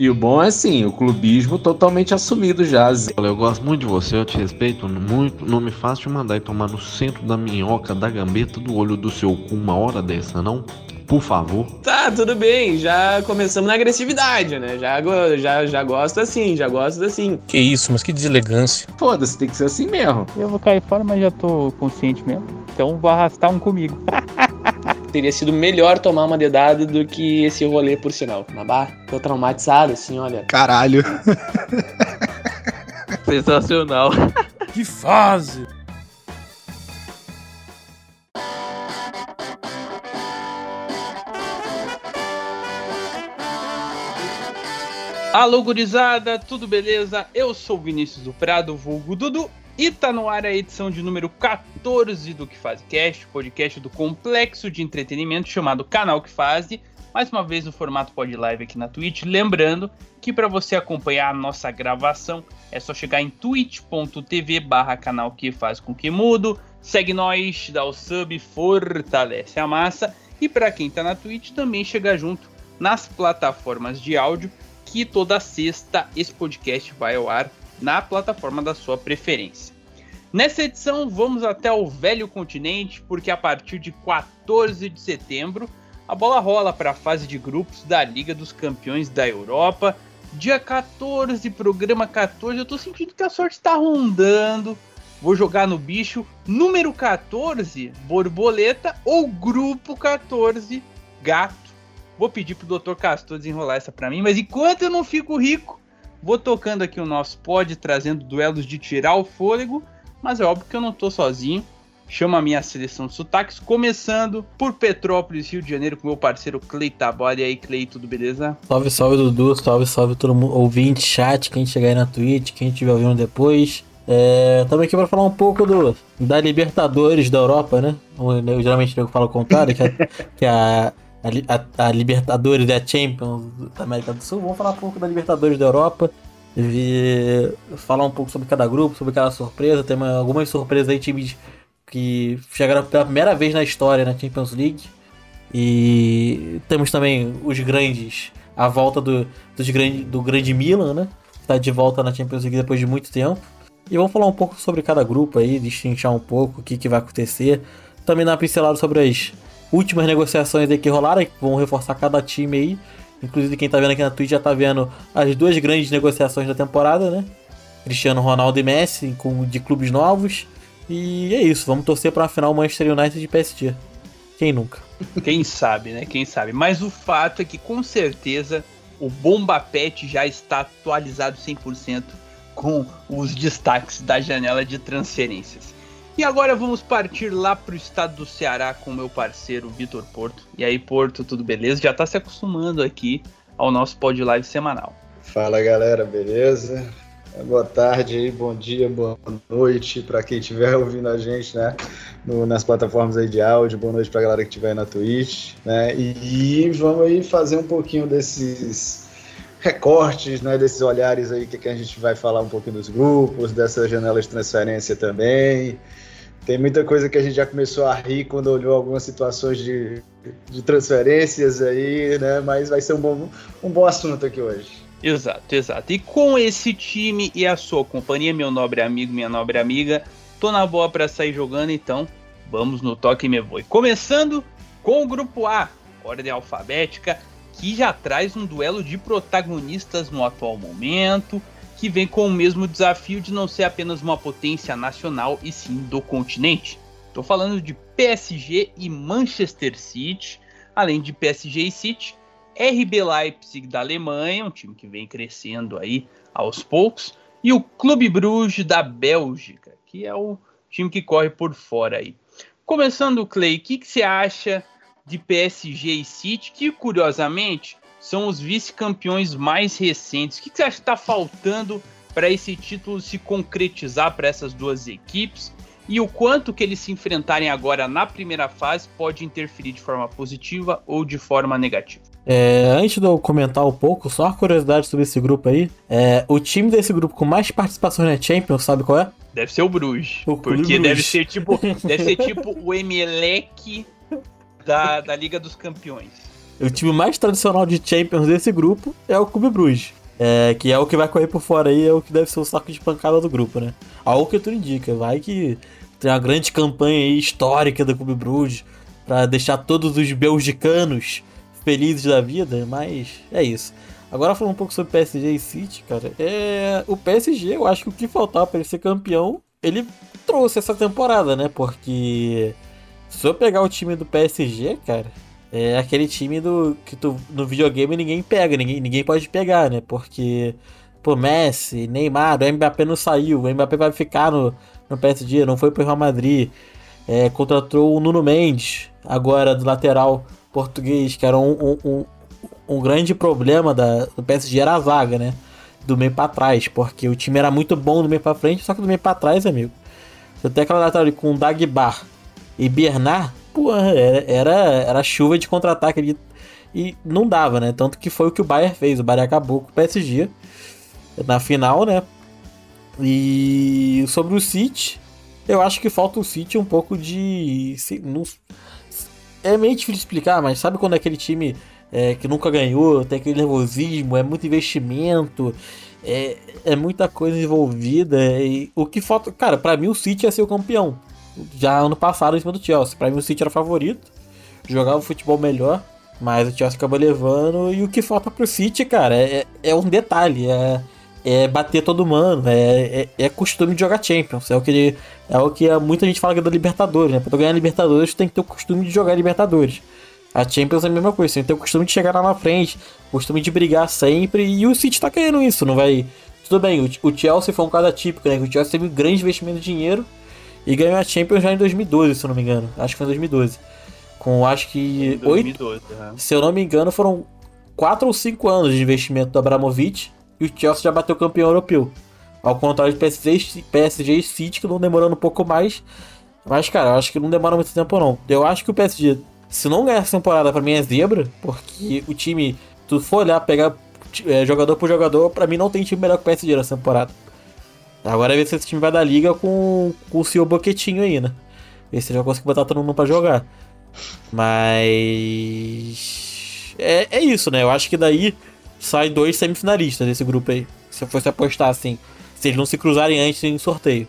E o bom é assim, o clubismo totalmente assumido já. Eu gosto muito de você, eu te respeito muito. Não me faça te mandar ir tomar no centro da minhoca, da gambeta, do olho do seu cu uma hora dessa, não? Por favor. Tá, tudo bem. Já começamos na agressividade, né? Já, já, já gosto assim, já gosto assim. Que isso, mas que deselegância. Foda-se, tem que ser assim mesmo. Eu vou cair fora, mas já tô consciente mesmo. Então vou arrastar um comigo. Teria sido melhor tomar uma dedada do que esse rolê, por sinal. Nabá, tô traumatizado, assim, olha. Caralho. Sensacional. que fase! Alô, gurizada, tudo beleza? Eu sou o Vinícius do Prado, vulgo Dudu, e tá no ar a edição de número 14 do Que Faz Cast, podcast do complexo de entretenimento chamado Canal Que Faz, mais uma vez no formato pod live aqui na Twitch. Lembrando que para você acompanhar a nossa gravação é só chegar em twitch.tv barra canal que faz com que mudo, segue nós, dá o sub, fortalece a massa. E para quem tá na Twitch também chega junto nas plataformas de áudio, que toda sexta esse podcast vai ao ar na plataforma da sua preferência. Nessa edição, vamos até o velho continente, porque a partir de 14 de setembro, a bola rola para a fase de grupos da Liga dos Campeões da Europa. Dia 14, programa 14, eu tô sentindo que a sorte está rondando. Vou jogar no bicho número 14, borboleta, ou grupo 14, gato. Vou pedir pro Dr. Castor desenrolar essa para mim, mas enquanto eu não fico rico, Vou tocando aqui o nosso pod, trazendo duelos de tirar o fôlego, mas é óbvio que eu não tô sozinho. Chama a minha seleção de sotaques, começando por Petrópolis, Rio de Janeiro, com meu parceiro Clay. E aí, Clay, tudo beleza? Salve, salve, Dudu. Salve, salve todo mundo, ouvinte, chat, quem chegar aí na Twitch, quem estiver ouvindo depois. É, também aqui para falar um pouco do, da Libertadores da Europa, né? Eu, geralmente eu falo o contrário, que, a, que a a, a, a Libertadores e a Champions da América do Sul. Vamos falar um pouco da Libertadores da Europa. E falar um pouco sobre cada grupo, sobre cada surpresa. Tem algumas surpresas aí, times que chegaram pela primeira vez na história na Champions League. E temos também os grandes, a volta do, dos grande, do grande Milan, né? Está de volta na Champions League depois de muito tempo. E vamos falar um pouco sobre cada grupo aí, destrinchar um pouco o que, que vai acontecer. Também dar uma pincelada sobre as últimas negociações aí que rolaram, que vão reforçar cada time aí. Inclusive, quem tá vendo aqui na Twitch já tá vendo as duas grandes negociações da temporada, né? Cristiano Ronaldo e Messi, com, de clubes novos. E é isso, vamos torcer para uma final Manchester United de PSG. Quem nunca? Quem sabe, né? Quem sabe. Mas o fato é que com certeza o Bomba Pet já está atualizado 100% com os destaques da janela de transferências. E agora vamos partir lá pro estado do Ceará com meu parceiro Vitor Porto. E aí, Porto, tudo beleza? Já tá se acostumando aqui ao nosso pod live semanal. Fala galera, beleza? Boa tarde, bom dia, boa noite para quem estiver ouvindo a gente, né? No, nas plataformas aí de áudio, boa noite para a galera que estiver na Twitch, né? E, e vamos aí fazer um pouquinho desses recortes, né? Desses olhares aí que, que a gente vai falar um pouquinho dos grupos, dessa janela de transferência também, tem muita coisa que a gente já começou a rir quando olhou algumas situações de, de transferências aí, né? Mas vai ser um bom, um bom assunto aqui hoje. Exato, exato. E com esse time e a sua companhia, meu nobre amigo, minha nobre amiga, tô na boa para sair jogando, então vamos no toque me voe. Começando com o grupo A, ordem alfabética, que já traz um duelo de protagonistas no atual momento que vem com o mesmo desafio de não ser apenas uma potência nacional e sim do continente. Estou falando de PSG e Manchester City, além de PSG e City, RB Leipzig da Alemanha, um time que vem crescendo aí aos poucos, e o Clube Bruges da Bélgica, que é o time que corre por fora aí. Começando, Clay, o que, que você acha de PSG e City, que curiosamente são os vice-campeões mais recentes. O que, você acha que está faltando para esse título se concretizar para essas duas equipes? E o quanto que eles se enfrentarem agora na primeira fase pode interferir de forma positiva ou de forma negativa? É, antes de eu comentar um pouco, só uma curiosidade sobre esse grupo aí. É, o time desse grupo com mais participações na Champions, sabe qual é? Deve ser o Bruges. O porque Bruges. deve ser tipo, deve ser tipo o Emelec da, da Liga dos Campeões. O time mais tradicional de Champions desse grupo é o Clube Bruges. É, que é o que vai correr por fora aí, é o que deve ser o saco de pancada do grupo, né? Algo que tu indica, vai que tem uma grande campanha aí histórica do Clube Bruges para deixar todos os belgicanos felizes da vida, mas é isso. Agora falando um pouco sobre PSG e City, cara, é o PSG, eu acho que o que faltava para ele ser campeão, ele trouxe essa temporada, né? Porque se eu pegar o time do PSG, cara, é aquele time do que tu, no videogame ninguém pega, ninguém, ninguém pode pegar, né? Porque, pô, Messi, Neymar, o Mbappé não saiu, o Mbappé vai ficar no, no PSG, não foi pro Real Madrid. É, contratou o Nuno Mendes, agora do lateral português, que era um, um, um, um grande problema da, do PSG, era a zaga, né? Do meio para trás, porque o time era muito bom do meio para frente, só que do meio para trás, amigo. Até aquela lateral com Dagbar e Bernard, pô, era, era, chuva de contra-ataque ali. E não dava, né? Tanto que foi o que o Bayern fez. O Bayern acabou com o PSG na final, né? E sobre o City, eu acho que falta o City um pouco de. É meio difícil explicar, mas sabe quando é aquele time é, que nunca ganhou, tem aquele nervosismo, é muito investimento, é, é muita coisa envolvida. E o que falta. Cara, para mim o City ia ser o campeão. Já ano passado em cima do Chelsea. Pra mim o City era favorito. Jogava o futebol melhor. Mas o Chelsea acabou levando. E o que falta pro City, cara, é, é um detalhe. É, é bater todo mundo. É, é, é, costume de jogar Champions. É o que, é o que muita gente fala que é da Libertadores, né? Pra tu ganhar Libertadores, tu tem que ter o costume de jogar Libertadores. A Champions é a mesma coisa, você tem que ter o costume de chegar lá na frente, costume de brigar sempre, e o City tá querendo isso, não vai. Tudo bem, o, Chelsea foi um caso atípico, né? O Chelsea teve um grande investimento de dinheiro e ganhou a Champions já em 2012, se eu não me engano. Acho que foi em 2012. Com acho que. 2012, 8, é. Se eu não me engano, foram 4 ou 5 anos de investimento do Abramovich e o Chelsea já bateu campeão europeu. Ao contrário de PSG, PSG e City, que não demorando um pouco mais. Mas, cara, eu acho que não demora muito tempo, não. Eu acho que o PSG, se não ganhar essa temporada, pra mim é zebra, porque o time, tu for olhar, pegar é, jogador por jogador, pra mim não tem time melhor que o PSG nessa temporada. Agora é ver se esse time vai dar liga com, com o seu boquetinho aí, né? Ver se ele vai conseguir botar todo mundo pra jogar. Mas. É, é isso, né? Eu acho que daí sai dois semifinalistas desse grupo aí. Se eu fosse apostar assim. Se eles não se cruzarem antes em sorteio.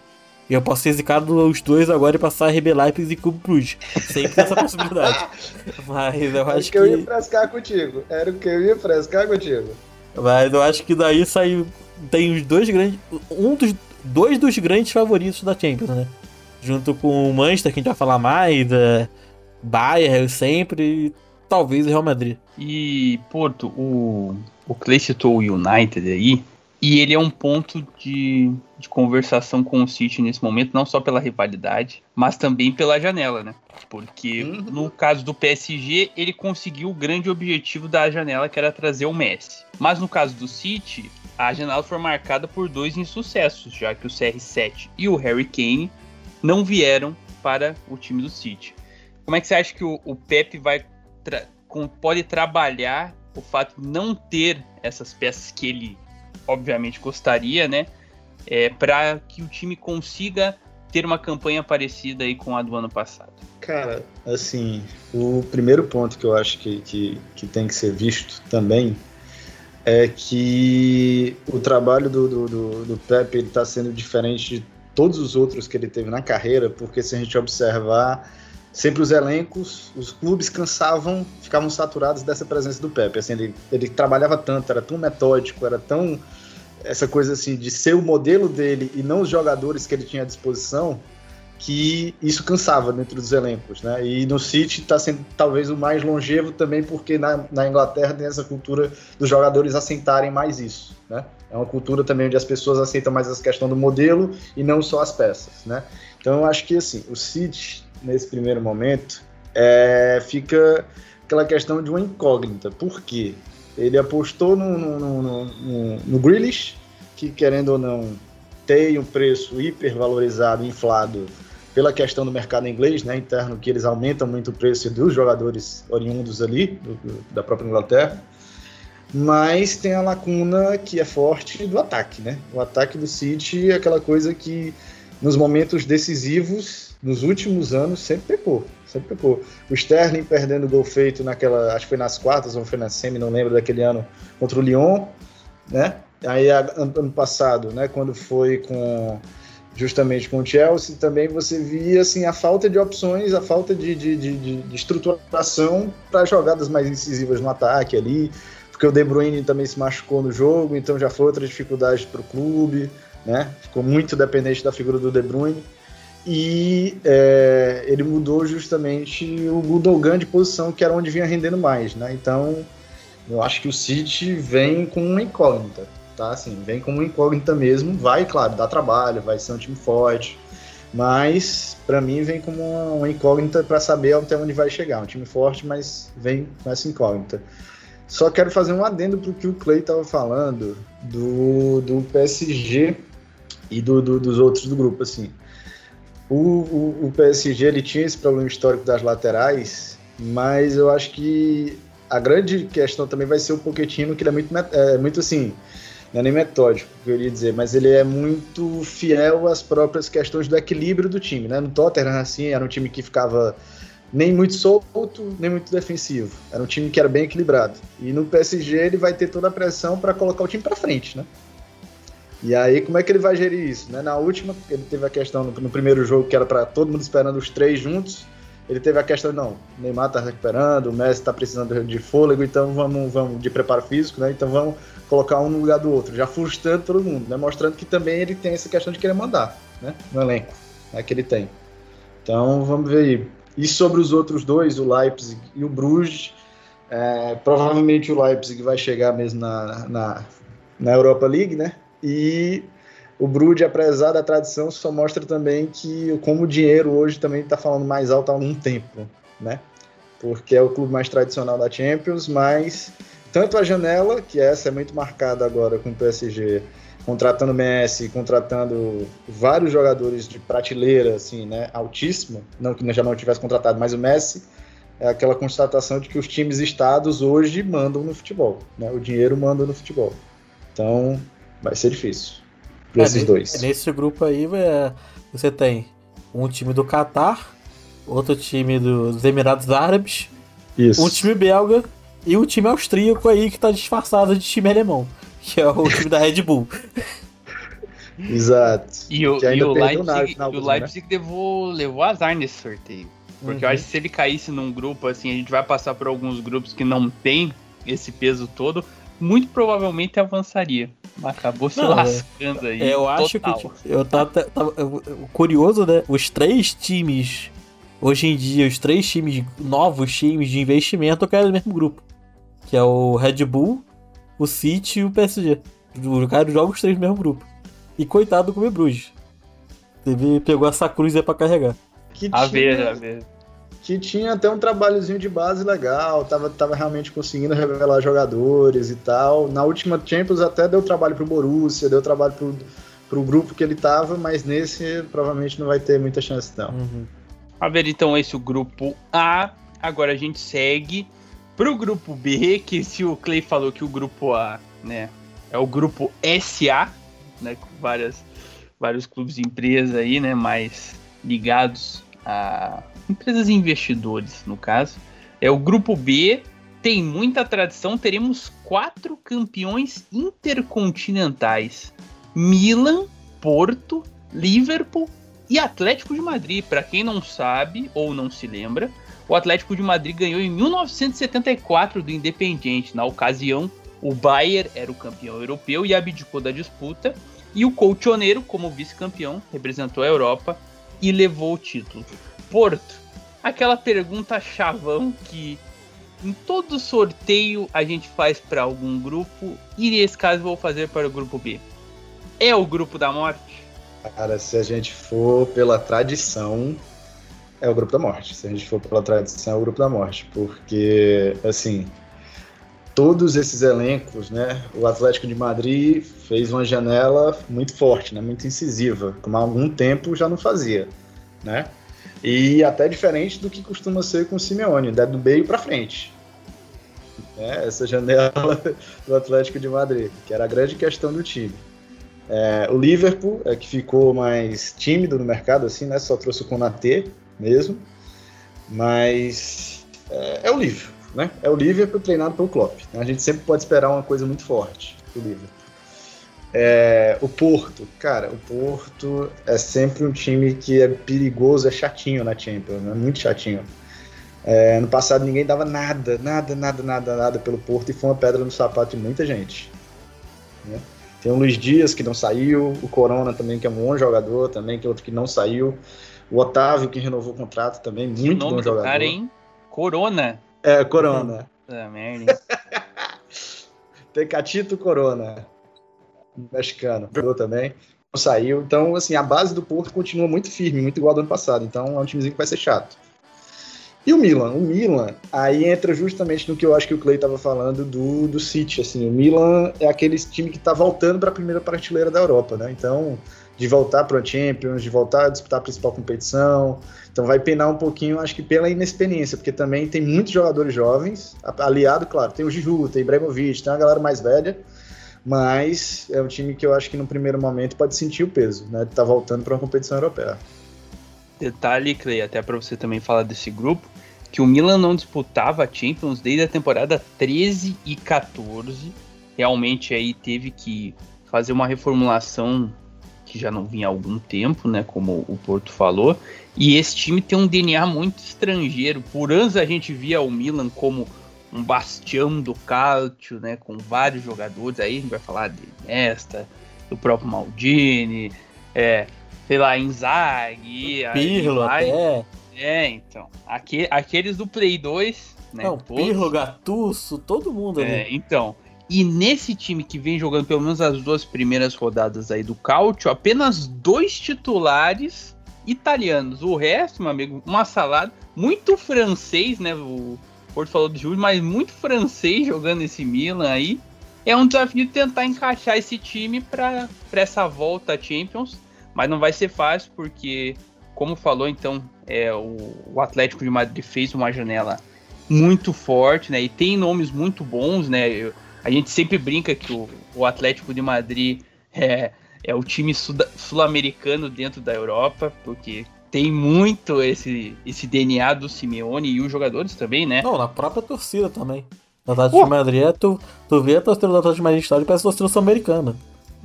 E eu posso ser zicado os dois agora e passar a RB Leipzig e Clube Cruz. Sempre tem essa possibilidade. Mas eu acho que. Era o que eu ia frescar contigo. Era o que eu ia frescar contigo. Mas eu acho que daí sai. Tem os dois grandes. Um dos. Dois dos grandes favoritos da Champions, né? Junto com o Manchester, que a gente vai falar mais, é, Bayern sempre, e talvez o Real Madrid. E, Porto, o, o Clay citou o United aí, e ele é um ponto de, de conversação com o City nesse momento, não só pela rivalidade, mas também pela janela, né? Porque uhum. no caso do PSG, ele conseguiu o grande objetivo da janela, que era trazer o Messi. Mas no caso do City, a janela foi marcada por dois insucessos, já que o CR7 e o Harry Kane não vieram para o time do City. Como é que você acha que o, o Pep vai tra pode trabalhar o fato de não ter essas peças que ele obviamente gostaria, né? É, para que o time consiga ter uma campanha parecida aí com a do ano passado? Cara, assim, o primeiro ponto que eu acho que, que, que tem que ser visto também é que o trabalho do, do, do, do Pepe está sendo diferente de todos os outros que ele teve na carreira, porque se a gente observar sempre os elencos, os clubes cansavam, ficavam saturados dessa presença do Pepe. Assim, ele, ele trabalhava tanto, era tão metódico, era tão essa coisa assim de ser o modelo dele e não os jogadores que ele tinha à disposição, que isso cansava dentro dos elencos, né? E no City está sendo talvez o mais longevo também porque na, na Inglaterra tem essa cultura dos jogadores assentarem mais isso, né? É uma cultura também onde as pessoas aceitam mais essa questão do modelo e não só as peças, né? Então eu acho que assim, o City nesse primeiro momento, é, fica aquela questão de uma incógnita. Por quê? Ele apostou no, no, no, no, no Grealish, que querendo ou não tem um preço hipervalorizado, inflado pela questão do mercado inglês, né, interno, que eles aumentam muito o preço dos jogadores oriundos ali, do, do, da própria Inglaterra. Mas tem a lacuna que é forte do ataque, né? O ataque do City é aquela coisa que nos momentos decisivos nos últimos anos sempre pecou. Sempre pecou. O Sterling perdendo o gol feito naquela, acho que foi nas quartas ou foi na semi, não lembro daquele ano, contra o Lyon, né? Aí ano passado, né, quando foi com justamente com o Chelsea, também você via assim, a falta de opções, a falta de, de, de, de estruturação para jogadas mais incisivas no ataque ali, porque o De Bruyne também se machucou no jogo, então já foi outra dificuldade para o clube, né? Ficou muito dependente da figura do De Bruyne. E é, ele mudou justamente o Gundogan de posição, que era onde vinha rendendo mais, né? Então, eu acho que o City vem com uma incógnita tá? Assim, vem como incógnita mesmo. Vai, claro, dá trabalho, vai ser um time forte. Mas, para mim, vem como uma incógnita para saber até onde vai chegar. Um time forte, mas vem com essa incógnita. Só quero fazer um adendo para o que o Clay estava falando do, do PSG e do, do, dos outros do grupo. Assim. O, o, o, PSG ele tinha esse problema histórico das laterais, mas eu acho que a grande questão também vai ser o Pochettino, que ele é muito, é, muito assim não é nem metódico, eu queria dizer, mas ele é muito fiel às próprias questões do equilíbrio do time, né? No Tottenham, assim, era um time que ficava nem muito solto, nem muito defensivo. Era um time que era bem equilibrado. E no PSG ele vai ter toda a pressão para colocar o time para frente, né? E aí, como é que ele vai gerir isso? Né? Na última, ele teve a questão no, no primeiro jogo que era para todo mundo esperando os três juntos. Ele teve a questão, não, o Neymar tá recuperando, o Messi tá precisando de fôlego, então vamos, vamos de preparo físico, né? Então vamos colocar um no lugar do outro, já frustrando todo mundo, né? Mostrando que também ele tem essa questão de querer mandar, né? No elenco, né? Que ele tem. Então vamos ver aí. E sobre os outros dois, o Leipzig e o Bruges, é, provavelmente o Leipzig vai chegar mesmo na, na, na Europa League, né? E o Bruges, apesar da tradição, só mostra também que como o dinheiro hoje também está falando mais alto há um tempo, né? Porque é o clube mais tradicional da Champions, mas tanto a janela, que essa é muito marcada agora com o PSG, contratando Messi, contratando vários jogadores de prateleira, assim, né, altíssima, não que já não tivesse contratado, mas o Messi é aquela constatação de que os times estados hoje mandam no futebol, né, o dinheiro manda no futebol. Então, vai ser difícil para é, esses dois. Nesse grupo aí é, você tem um time do Catar, outro time dos Emirados Árabes, Isso. um time belga e um time austríaco aí que tá disfarçado de time alemão, que é o time da Red Bull. Exato. E o, e o Leipzig, o? Leipzig né? levou, levou azar nesse sorteio. Porque uhum. eu acho que se ele caísse num grupo, assim, a gente vai passar por alguns grupos que não tem esse peso todo, muito provavelmente avançaria. Acabou se não, é. lascando aí. É, eu total. acho que tipo, eu tava, tava eu, curioso, né? Os três times hoje em dia, os três times novos times de investimento caem no mesmo grupo, que é o Red Bull, o City e o PSG. O cara joga os três no mesmo grupo. E coitado do Clube Bruges. Teve, pegou essa cruz aí pra carregar. Que a ver, a ver que tinha até um trabalhozinho de base legal, tava, tava realmente conseguindo revelar jogadores e tal. Na última Champions até deu trabalho pro Borussia, deu trabalho pro, pro grupo que ele tava, mas nesse provavelmente não vai ter muita chance não. Uhum. A ver, então esse é o grupo A. Agora a gente segue pro grupo B, que se o Clay falou que o grupo A, né, é o grupo SA, né, com várias, vários clubes e empresas aí, né, mais ligados a empresas investidores, no caso. É o grupo B, tem muita tradição, teremos quatro campeões intercontinentais: Milan, Porto, Liverpool e Atlético de Madrid. Para quem não sabe ou não se lembra, o Atlético de Madrid ganhou em 1974 do Independiente. Na ocasião, o Bayern era o campeão europeu e abdicou da disputa. E o Colchoneiro, como vice-campeão, representou a Europa e levou o título. Porto, aquela pergunta chavão que em todo sorteio a gente faz para algum grupo e nesse caso vou fazer para o grupo B. É o grupo da morte? Cara, se a gente for pela tradição, é o grupo da morte. Se a gente for pela tradição, é o grupo da morte, porque assim, todos esses elencos, né? O Atlético de Madrid fez uma janela muito forte, né? Muito incisiva, como há algum tempo já não fazia, né? E até diferente do que costuma ser com o Simeone, né? do meio para frente. É, essa janela do Atlético de Madrid, que era a grande questão do time. É, o Liverpool é que ficou mais tímido no mercado, assim, né? Só trouxe o Konaté mesmo. Mas é, é o Liverpool, né? É o Liverpool treinado pelo Klopp. A gente sempre pode esperar uma coisa muito forte do Liverpool. É, o Porto, cara, o Porto é sempre um time que é perigoso, é chatinho na Champions, né? muito chatinho. É, ano passado ninguém dava nada, nada, nada, nada, nada pelo Porto e foi uma pedra no sapato de muita gente. Né? Tem o Luiz Dias que não saiu, o Corona também que é um bom jogador, também que é outro que não saiu, o Otávio que renovou o contrato também, muito bom do jogador. cara, hein? Corona. É, Corona. Puta merda. Tecatito Corona, mexicano, jogou também, não saiu. Então, assim, a base do Porto continua muito firme, muito igual do ano passado. Então, é um timezinho que vai ser chato. E o Milan? O Milan, aí entra justamente no que eu acho que o Clay estava falando do, do City. Assim, o Milan é aquele time que está voltando para a primeira prateleira da Europa, né? Então, de voltar para a Champions, de voltar a disputar a principal competição. Então, vai penar um pouquinho, acho que pela inexperiência, porque também tem muitos jogadores jovens, aliado, claro, tem o Giroud, tem o Ibrahimovic, tem uma galera mais velha, mas é um time que eu acho que no primeiro momento pode sentir o peso, né? De estar voltando para uma competição europeia. Detalhe, Clay, até para você também falar desse grupo, que o Milan não disputava a Champions desde a temporada 13 e 14. Realmente aí teve que fazer uma reformulação que já não vinha há algum tempo, né, como o Porto falou. E esse time tem um DNA muito estrangeiro. Por anos a gente via o Milan como um bastião do Calcio, né, com vários jogadores. Aí a gente vai falar de Nesta, do próprio Maldini, é, sei lá, Inzaghi, Pirlo vai. até. É, então. Aque- aqueles do Play 2, né? Não, todos. Pirlo, Gattuso, todo mundo ali. É, então. E nesse time que vem jogando pelo menos as duas primeiras rodadas aí do Calcio, apenas dois titulares italianos. O resto, meu amigo, uma salada. Muito francês, né? O Porto falou de Júlio, mas muito francês jogando esse Milan aí. É um desafio de tentar encaixar esse time para essa volta à Champions. Mas não vai ser fácil, porque, como falou, então, é, o, o Atlético de Madrid fez uma janela muito forte, né? E tem nomes muito bons, né? Eu- a gente sempre brinca que o, o Atlético de Madrid é, é o time sul-americano dentro da Europa, porque tem muito esse, esse DNA do Simeone e os jogadores também, né? Não, na própria torcida também. Atlético Pô. de Madrid, tu, tu vê a torcida do Atlético de Madrid história e parece torcida sul-americana.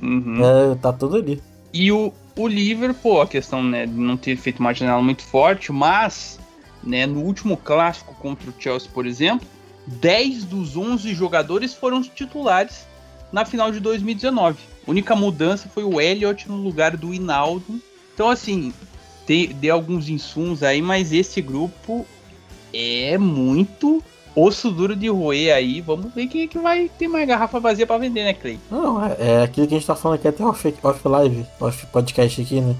Uhum. É, tá tudo ali. E o, o Liverpool, a questão né, de não ter feito uma janela muito forte, mas né, no último clássico contra o Chelsea, por exemplo, 10 dos 11 jogadores foram os titulares na final de 2019. A única mudança foi o Elliott no lugar do Hinaldo. Então, assim, tem, deu alguns insumos aí, mas esse grupo é muito osso duro de roer aí. Vamos ver quem é que vai ter mais garrafa vazia pra vender, né, Clay? Não, é, é aquilo que a gente tá falando aqui até off, off live, off podcast aqui, né?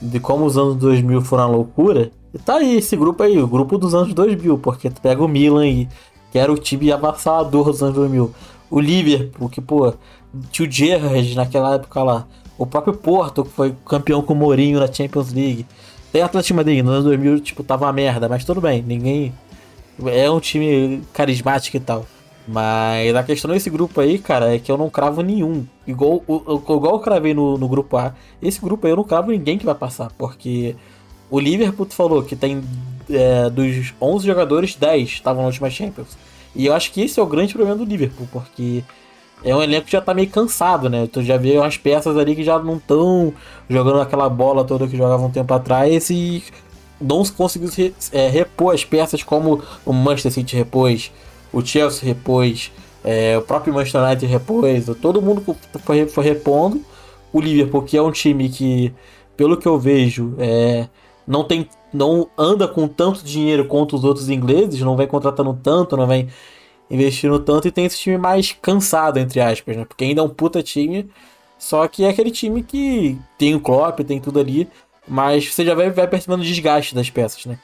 De como os anos 2000 foram uma loucura. E tá aí esse grupo aí, o grupo dos anos 2000, porque tu pega o Milan aí, que era o time avassalador dos anos 2000. O Liverpool, que, pô, tinha o Gerrard naquela época lá. O próprio Porto, que foi campeão com o Mourinho na Champions League. Tem Atlético Madrid, nos anos 2000, tipo, tava uma merda, mas tudo bem, ninguém... É um time carismático e tal. Mas a questão desse grupo aí, cara, é que eu não cravo nenhum. Igual, igual eu cravei no, no grupo A, esse grupo aí eu não cravo ninguém que vai passar, porque o Liverpool tu falou que tem é, dos 11 jogadores, 10 estavam na última Champions. E eu acho que esse é o grande problema do Liverpool, porque é um elenco que já tá meio cansado, né? Tu já vê umas peças ali que já não estão jogando aquela bola toda que jogavam um tempo atrás e não conseguiu se, é, repor as peças como o Manchester City repôs, o Chelsea repôs, é, o próprio Manchester United repôs, todo mundo foi, foi repondo. O Liverpool, que é um time que, pelo que eu vejo, é, não tem não anda com tanto dinheiro quanto os outros ingleses, não vem contratando tanto, não vem investindo tanto e tem esse time mais cansado, entre aspas, né? Porque ainda é um puta time, só que é aquele time que tem o Klopp, tem tudo ali, mas você já vai, vai percebendo o desgaste das peças, né?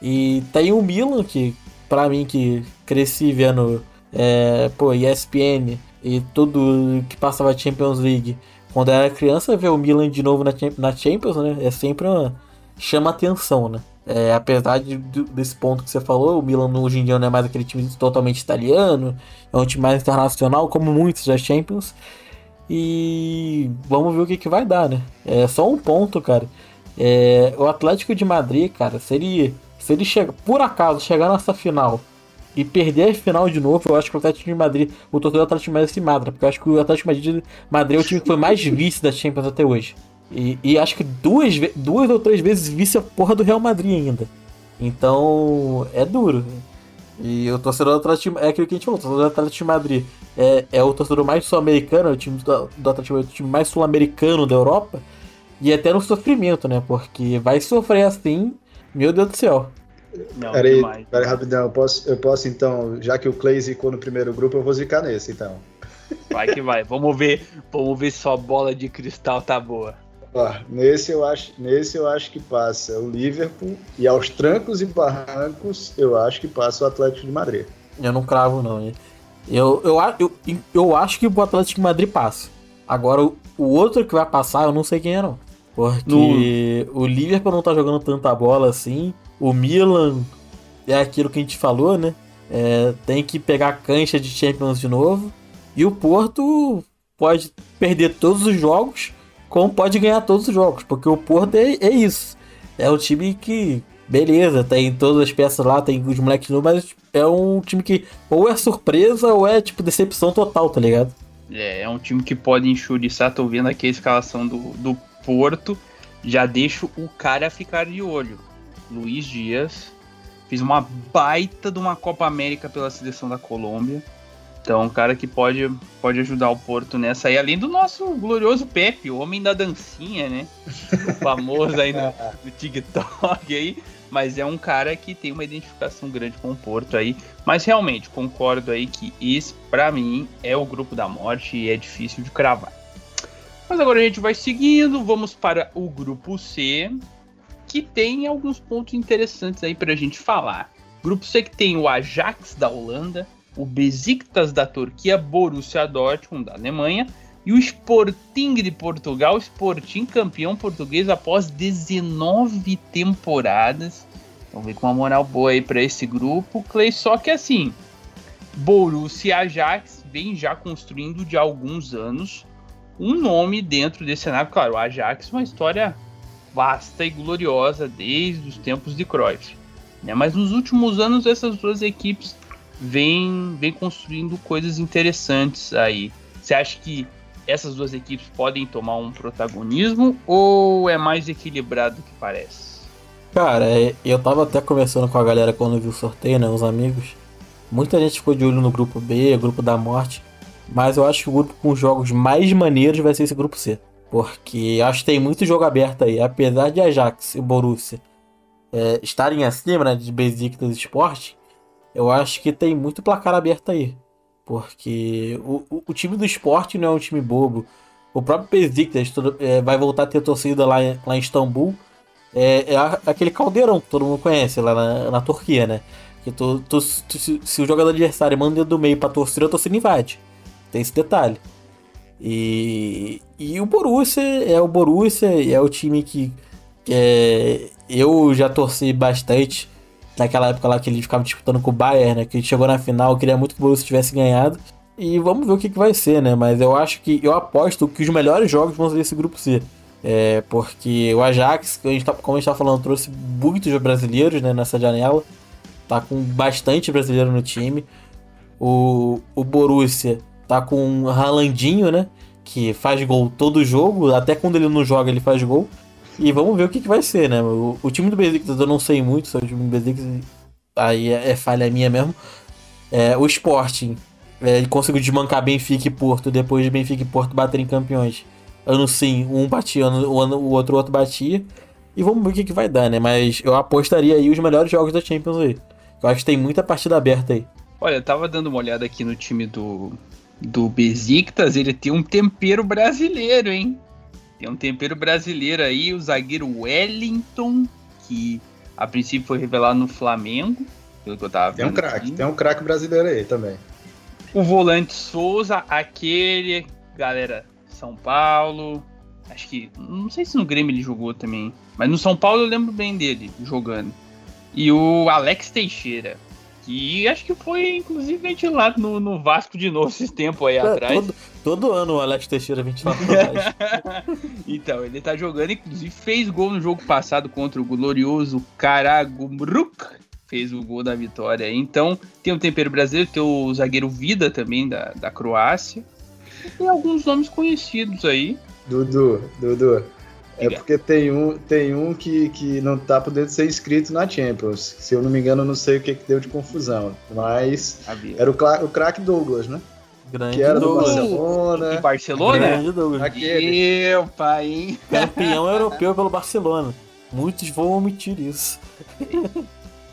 E tem o Milan, que pra mim que cresci vendo é, pô, ESPN e tudo que passava Champions League. Quando eu era criança, ver o Milan de novo na, na Champions, né? É sempre uma. chama atenção, né? É, apesar de- desse ponto que você falou, o Milan hoje em dia não é mais aquele time totalmente italiano, é um time mais internacional, como muitos da Champions. E vamos ver o que, que vai dar, né? É só um ponto, cara. É, o Atlético de Madrid, cara, se ele se ele chega, por acaso chegar nessa final e perder a final de novo, eu acho que o Atlético de Madrid, o torcedor do Atlético de Madrid se mata, porque eu acho que o Atlético de Madrid, Madrid é o time que foi mais vice da Champions até hoje. E, e acho que duas, duas ou três vezes vice a porra do Real Madrid ainda. Então, é duro. E o torcedor do Atlético é aquilo que a gente falou, o torcedor do Atlético de Madrid é, é o torcedor mais sul-americano, é o time do, do Atlético é o time mais sul-americano da Europa. E até no sofrimento, né? Porque vai sofrer assim, meu Deus do céu. Não, Peraí, demais. peraí, rapidão. Eu posso, eu posso então, já que o Clay zicou no primeiro grupo, eu vou zicar nesse então. Vai que vai. Vamos ver, vamos ver se sua bola de cristal tá boa. Ó, nesse eu acho, nesse eu acho que passa o Liverpool e aos trancos e barrancos eu acho que passa o Atlético de Madrid. Eu não cravo, não. Eu, eu, eu, eu acho que o Atlético de Madrid passa. Agora, o, o outro que vai passar, eu não sei quem é, não. Porque o Liverpool não tá jogando tanta bola assim. O Milan é aquilo que a gente falou, né? É, tem que pegar a cancha de Champions de novo. E o Porto pode perder todos os jogos, como pode ganhar todos os jogos. Porque o Porto é, é isso. É um time que, beleza, tem todas as peças lá, tem os moleques novos, mas é um time que ou é surpresa ou é tipo decepção total, tá ligado? É, é um time que pode enxuriçar. Tô vendo aqui a escalação do, do Porto. Já deixo o cara ficar de olho. Luiz Dias fez uma baita de uma Copa América pela seleção da Colômbia. Então, um cara que pode, pode ajudar o Porto nessa aí, além do nosso glorioso Pepe, o homem da dancinha, né? O famoso aí no, no TikTok aí. Mas é um cara que tem uma identificação grande com o Porto aí. Mas realmente, concordo aí que esse, pra mim, é o grupo da morte e é difícil de cravar. Mas agora a gente vai seguindo, vamos para o grupo C, que tem alguns pontos interessantes aí pra gente falar. Grupo C que tem o Ajax da Holanda, o Besiktas da Turquia, Borussia Dortmund da Alemanha e o Sporting de Portugal, Sporting campeão português após 19 temporadas. Vamos ver com uma moral boa aí para esse grupo, Clay. Só que assim, Borussia e Ajax vem já construindo de alguns anos um nome dentro desse cenário. Claro, o Ajax é uma história vasta e gloriosa desde os tempos de Cruyff. Né? Mas nos últimos anos essas duas equipes vêm vem construindo coisas interessantes aí. Você acha que essas duas equipes podem tomar um protagonismo ou é mais equilibrado do que parece? Cara, é- eu tava até conversando com a galera quando viu o sorteio, né? Os amigos. Muita gente ficou de olho no grupo B, grupo da morte. Mas eu acho que o grupo com os jogos mais maneiros vai ser esse grupo C. Porque acho que tem muito jogo aberto aí. Apesar de Ajax e Borussia é, estarem acima né, de Besiktas Sport, eu acho que tem muito placar aberto aí. Porque o, o, o time do Sport não é um time bobo. O próprio Besiktas é, vai voltar a ter torcida lá, em- lá em Istambul. É, é aquele caldeirão que todo mundo conhece lá na, na Turquia, né? Que tu, tu- tu- se, se o jogador adversário manda do meio pra torcida, a torcida invade. Tem esse detalhe. E, e o Borussia é o Borussia, é o time que, que é, eu já torci bastante naquela época lá que ele ficava disputando com o Bayern, né? Que ele chegou na final, queria muito que o Borussia tivesse ganhado. E vamos ver o que, que vai ser, né? Mas eu acho que eu aposto que os melhores jogos vão ser desse grupo C. É, porque o Ajax, a gente tá, como a gente tá falando, trouxe muitos brasileiros né, nessa janela. Tá com bastante brasileiro no time. O, o Borussia tá com um Ralandinho, né? Que faz gol todo jogo. Até quando ele não joga, ele faz gol. E vamos ver o que, que vai ser, né? O, o time do Besiktas eu não sei muito sobre o time do Besiktas. Aí é, é falha minha mesmo. É, o Sporting é, ele conseguiu desmancar Benfica e Porto depois de Benfica e Porto baterem campeões. Ano sim, um batia, ano, o, ano, o outro o outro batia. E vamos ver o que, que vai dar, né? Mas eu apostaria aí os melhores jogos da Champions aí. Eu acho que tem muita partida aberta aí. Olha, eu tava dando uma olhada aqui no time do, do Besiktas, ele tem um tempero brasileiro, hein? Tem um tempero brasileiro aí, o zagueiro Wellington, que a princípio foi revelado no Flamengo, pelo que eu tava Tem um vendo craque, tem um craque brasileiro aí também. O volante Souza, aquele, galera, São Paulo. Acho que. Não sei se no Grêmio ele jogou também. Mas no São Paulo eu lembro bem dele jogando. E o Alex Teixeira, Que acho que foi, inclusive, ventilado no, no Vasco de novo esse tempo aí É, atrás. todo, todo ano o Alex Teixeira 24 horas. então, ele tá jogando, inclusive fez gol no jogo passado contra o glorioso Karagumruk. Fez o gol da vitória. Então, tem o tempero brasileiro, tem o zagueiro Vida também, da, da Croácia. E tem alguns nomes conhecidos aí. Dudu, Dudu. É Diga. porque tem um, tem um que, que não tá podendo ser inscrito na Champions. Se eu não me engano, eu não sei o que, que deu de confusão. Mas Sabia? era o, o craque Douglas, né? Grande Que era do Douglas. Em Barcelona. Barcelona? Grande Douglas. Aquele. Meu pai, hein? Campeão europeu pelo Barcelona. Muitos vão omitir isso.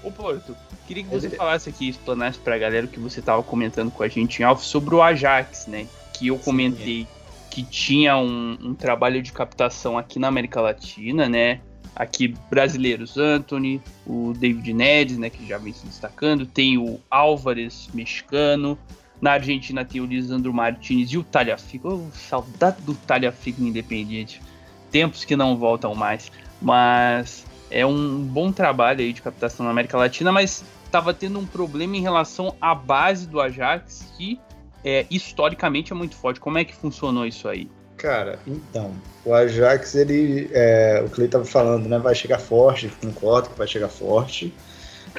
Ô Porto, queria que você Ele- falasse aqui, explanasse pra galera o que você tava comentando com a gente em off sobre o Ajax, né? Que eu comentei que tinha um, um trabalho de captação aqui na América Latina, né? Aqui brasileiros, Anthony, o David Neres, né? Que já vem se destacando, tem o Álvares, mexicano. Na Argentina tem o Lisandro Martinez e o Talhafico. Oh, saudade do Talhafico no Independiente. Tempos que não voltam mais. Mas é um bom trabalho aí de captação na América Latina, mas estava tendo um problema em relação à base do Ajax, que é, historicamente é muito forte. Como é que funcionou isso aí? Cara, então, o Ajax, ele, é, o Clay tava falando, né, vai chegar forte, concordo que vai chegar forte,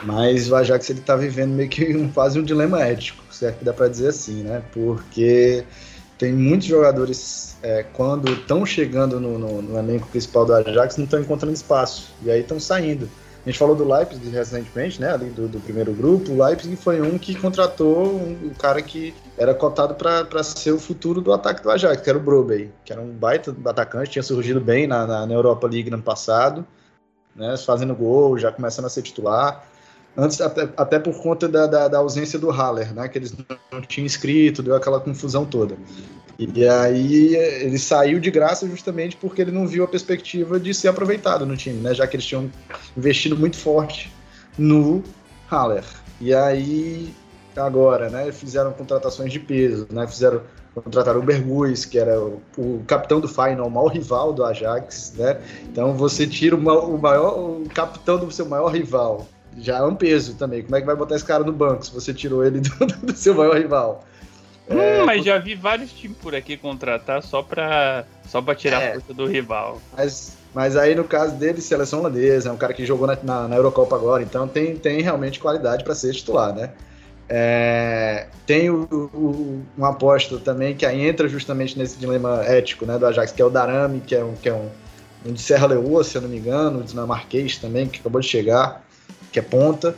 mas o Ajax, ele tá vivendo meio que um, quase um dilema ético, certo dá pra dizer assim, né, porque tem muitos jogadores, é, quando estão chegando no, no- no elenco principal do Ajax, não estão encontrando espaço, e aí estão saindo. A gente falou do Leipzig recentemente, né, ali do, do primeiro grupo, o Leipzig foi um que contratou um, um cara que era cotado para ser o futuro do ataque do Ajax, que era o Brobey, que era um baita atacante, tinha surgido bem na, na, na Europa League no ano passado, né, fazendo gol, já começando a ser titular. Antes, até, até por conta da, da, da ausência do Haller, né, que eles não tinham inscrito, deu aquela confusão toda. E aí ele saiu de graça justamente porque ele não viu a perspectiva de ser aproveitado no time, né, já que eles tinham investido muito forte no Haller. E aí agora, né? Fizeram contratações de peso, né? Fizeram contrataram o Berguz, que era o, o capitão do Final, o maior rival do Ajax, né? Então você tira o, o maior o capitão do seu maior rival. Já é um peso também. Como é que vai botar esse cara no banco se você tirou ele do, do seu maior rival? É, Hum, mas já vi vários times por aqui contratar só pra, só pra tirar É. a força do rival. Mas, mas aí no caso dele, seleção holandesa, é um cara que jogou na, na, na Eurocopa agora, então tem, tem realmente qualidade para ser titular, né? É, tem o, o- uma aposta também que aí entra justamente nesse dilema ético né, do Ajax, que é o Darame, que é um, que é um, um de Serra Leoa, se eu não me engano, dinamarquês também, que acabou de chegar, que é ponta.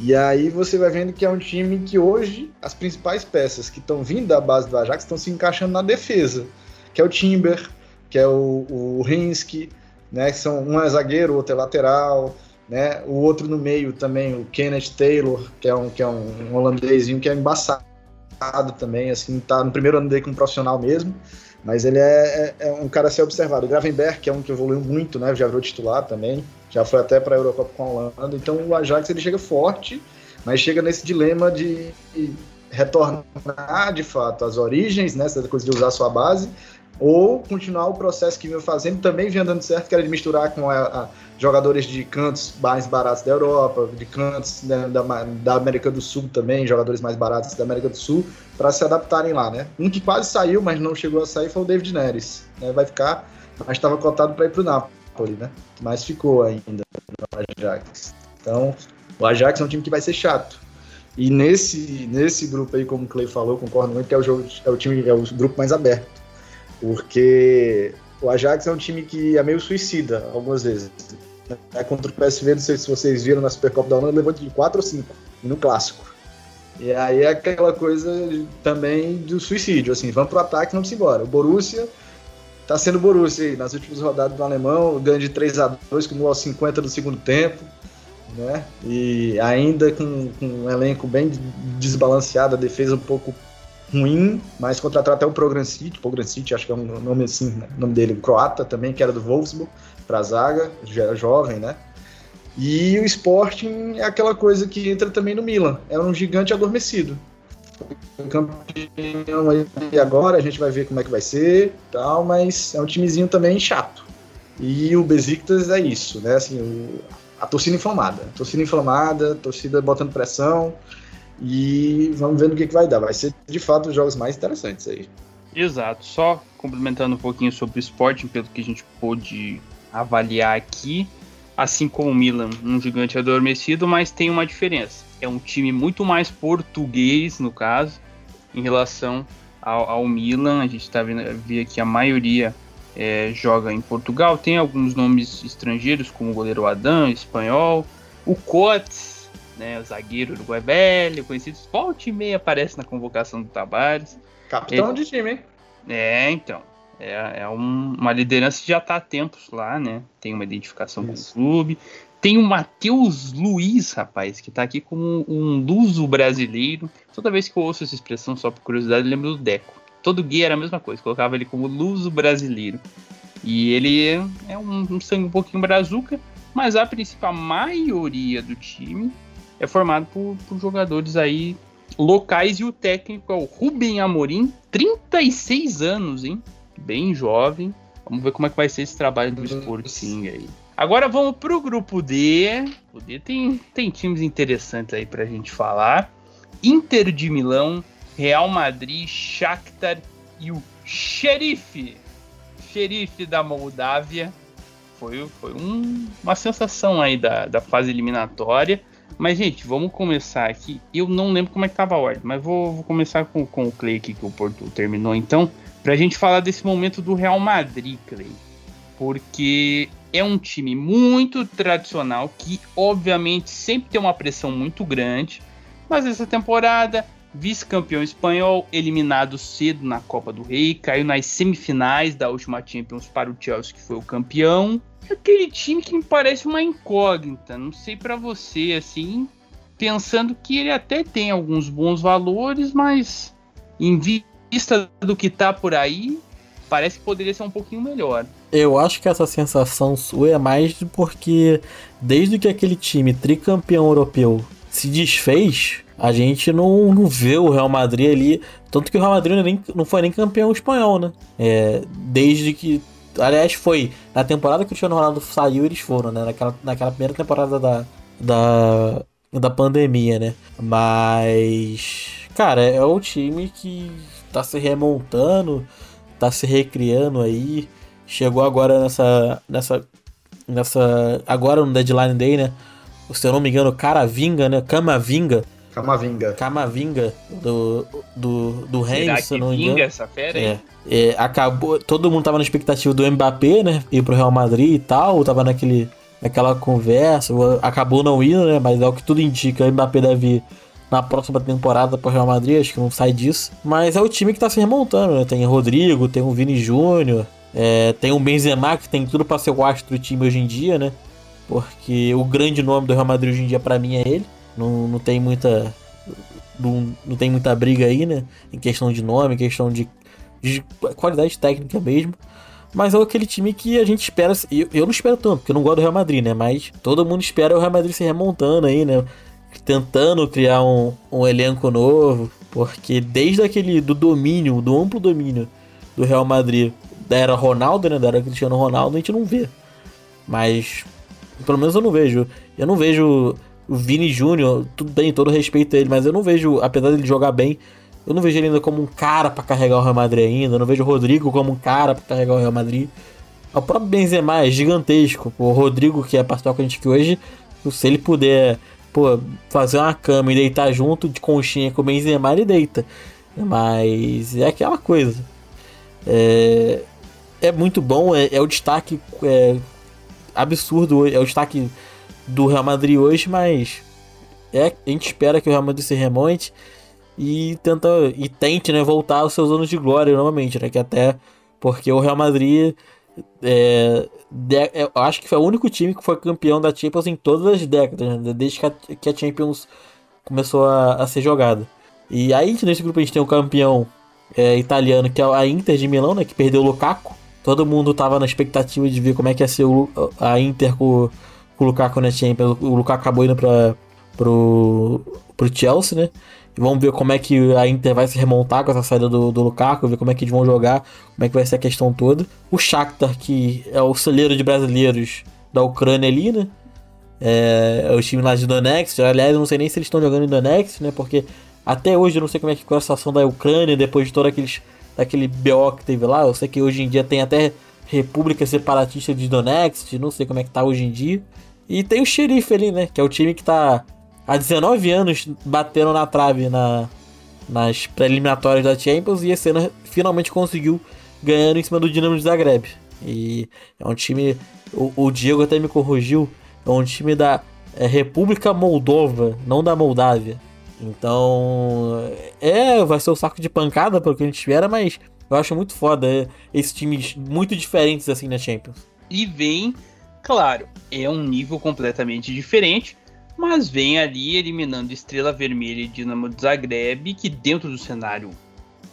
E aí você vai vendo que é um time que hoje as principais peças que estão vindo da base do Ajax estão se encaixando na defesa, que é o Timber, que é o, o Hinsky, né, que são um é zagueiro, outro é lateral, né, o outro no meio também, o Kenneth Taylor, que é um, que é um, um holandesinho que é embaçado também, assim, tá no primeiro ano dele como profissional mesmo, mas ele é, é- é um cara a ser observado. O Gravenberg, que é um que evoluiu muito, né, já virou titular também, já foi até para a Eurocopa com a Holanda, então o Ajax ele chega forte, mas chega nesse dilema de retornar de fato às origens, né, essa coisa de usar sua base, ou continuar o processo que vinha fazendo, também vinha dando certo, que era de misturar com a, a jogadores de cantos mais baratos da Europa, de cantos né, da, da América do Sul também, jogadores mais baratos da América do Sul, para se adaptarem lá, né? Um que quase saiu, mas não chegou a sair, foi o David Neres, né? Vai ficar, mas estava cotado para ir para o Napoli, né? Mas ficou ainda no Ajax. Então, o Ajax é um time que vai ser chato. E nesse, nesse grupo aí, como o Clay falou, concordo muito que é o, jogo, é o time, é o grupo mais aberto. Porque o Ajax é um time que é meio suicida algumas vezes. É, contra o PSV, não sei se vocês viram na Supercopa da Holanda, levou de 4 ou 5 no clássico. E aí é aquela coisa também do suicídio, assim, vamos pro ataque vamos embora. O Borussia tá sendo Borussia aí, nas últimas rodadas do alemão, ganho de 3 a 2 com o aos 50 do segundo tempo, né? E ainda com, com um elenco bem desbalanceado, a defesa um pouco ruim, mas contratou até o Program City, acho que é um nome assim, né? o nome dele, croata também, que era do Wolfsburg, pra zaga, já era jovem, né? E o Sporting é aquela coisa que entra também no Milan, é um gigante adormecido. Campeão aí agora, a gente vai ver como é que vai ser, tal, mas é um timezinho também chato. E o Besiktas é isso, né? Assim, o- a torcida inflamada, torcida inflamada, torcida botando pressão, E vamos ver no que, que vai dar. Vai ser de fato os jogos mais interessantes aí. Exato. Só complementando um pouquinho sobre o Sporting, pelo que a gente pôde avaliar aqui. Assim como o Milan, um gigante adormecido, mas tem uma diferença. É um time muito mais português, no caso, em relação ao, ao Milan. A gente está vendo vê que a maioria é, joga em Portugal. Tem alguns nomes estrangeiros, como o goleiro Adam, espanhol. O Coates, né, o zagueiro do velho, conhecido, volta e meia aparece na convocação do Tabares. Capitão Ele- de time, hein? É, então. É, é um- uma liderança que já está há tempos lá, né? Tem uma identificação Isso. com o clube. Tem o Matheus Luiz, rapaz, que tá aqui como um luso brasileiro. Toda vez que eu ouço essa expressão, só por curiosidade, eu lembro do Deco. Todo gay era a mesma coisa, colocava ele como luso brasileiro. E ele é um, um sangue um pouquinho brazuca, mas a princípio a maioria do time é formado por, por jogadores aí locais e o técnico é o Rubem Amorim, 36 anos, hein? Bem jovem. Vamos ver como é que vai ser esse trabalho do. Sporting aí. Agora vamos pro grupo D. O D tem, tem times interessantes aí pra gente falar. Inter de Milão, Real Madrid, Shakhtar e o Xerife. Xerife da Moldávia. Foi, foi um- uma sensação aí da, da fase eliminatória. Mas, gente, vamos começar aqui. Eu não lembro como é que tava a ordem, mas vou, vou começar com, com o Clay aqui, que o Porto terminou, então, pra gente falar desse momento do Real Madrid, Clay. Porque é um time muito tradicional que, obviamente, sempre tem uma pressão muito grande. Mas essa temporada, vice-campeão espanhol, eliminado cedo na Copa do Rei, caiu nas semifinais da última Champions para o Chelsea, que foi o campeão. É aquele time que me parece uma incógnita. Não sei pra você, assim, pensando que ele até tem alguns bons valores, mas em vista do que tá por aí, parece que poderia ser um pouquinho melhor. Eu acho que essa sensação sua é mais porque desde que aquele time tricampeão europeu se desfez, a gente não, não vê o Real Madrid ali. Tanto que o Real Madrid é nem- não foi nem campeão espanhol, né? É, desde que. Aliás, foi na temporada que o Cristiano Ronaldo saiu, eles foram, né? Naquela, naquela primeira temporada da, da, da pandemia, né? Mas. Cara, é o time que tá se remontando, tá se recriando aí. Chegou agora nessa. nessa. nessa. agora no deadline day, né? Se eu não me engano, Caravinga, né? Camavinga. Camavinga. Camavinga do. do. do Reims, se eu não me vinga engano. essa fera aí? É, é, acabou. Todo mundo tava na expectativa do Mbappé, né? Ir pro Real Madrid e tal. Tava naquele, naquela conversa. Acabou não indo, né? Mas é o que tudo indica. O Mbappé deve ir na próxima temporada pro Real Madrid. Acho que não sai disso. Mas é o time que tá se remontando, né? Tem o Rodrigo, tem o Vini Júnior. é, tem o Benzema que tem tudo pra ser o astro do time hoje em dia, né? Porque o grande nome do Real Madrid hoje em dia pra mim é ele. Não, não tem muita. Não, não tem muita briga aí, né? Em questão de nome, em questão de de qualidade técnica mesmo. Mas é aquele time que a gente espera. Eu, eu não espero tanto, porque eu não gosto do Real Madrid, né? Mas todo mundo espera o Real Madrid se remontando aí, né? Tentando criar um, um elenco novo. Porque desde aquele do domínio, do amplo domínio do Real Madrid, da era Ronaldo, né? Da era Cristiano Ronaldo, a gente não vê. Mas pelo menos eu não vejo. Eu não vejo o Vini Júnior, tudo bem, todo respeito a ele, mas eu não vejo, apesar dele jogar bem, eu não vejo ele ainda como um cara pra carregar o Real Madrid ainda. Eu não vejo o Rodrigo como um cara pra carregar o Real Madrid. O próprio Benzema é gigantesco. O Rodrigo, que é a parcial que a gente viu hoje, se ele puder pô, fazer uma cama e deitar junto de conchinha com o Benzema, ele deita. Mas é aquela coisa. É, é muito bom, é, é o destaque é, absurdo, é o destaque do Real Madrid hoje, mas é, a gente espera que o Real Madrid se remonte e tenta e tente né, voltar aos seus anos de glória novamente, né? Que até porque o Real Madrid é, de- eu acho que foi o único time que foi campeão da Champions em todas as décadas, né, desde que a, que a Champions começou a, a ser jogada. E aí nesse grupo a gente tem um campeão é, italiano que é a Inter de Milão, né? Que perdeu o Lukaku. Todo mundo tava na expectativa de ver como é que ia ser o, a Inter com, com o Lukaku na Champions. O Lukaku acabou indo pro, pro Chelsea, né? Vamos ver como é que a Inter vai se remontar com essa saída do, do Lukaku, ver como é que eles vão jogar, como é que vai ser a questão toda. O Shakhtar, que é o celeiro de brasileiros da Ucrânia ali, né? É, é o time lá de Donetsk. Aliás, eu não sei nem se eles estão jogando em Donetsk, né? Porque até hoje eu não sei como é que ficou a situação da Ucrânia depois de todo aqueles, daquele BO que teve lá. Eu sei que hoje em dia tem até República Separatista de Donetsk, não sei como é que tá hoje em dia. E tem o xerife ali, né? Que é o time que tá há 19 anos batendo na trave na, nas preliminatórias da Champions e esse ano finalmente conseguiu ganhando em cima do Dinamo de Zagreb. E é um time. O, o Diego até me corrigiu. É um time da é, República Moldova, não da Moldávia. Então. É, vai ser o um saco de pancada pelo que a gente espera, mas eu acho muito foda é, esses times muito diferentes assim na Champions. E vem, claro, é um nível completamente diferente, mas vem ali eliminando Estrela Vermelha e Dinamo de Zagreb, que dentro do cenário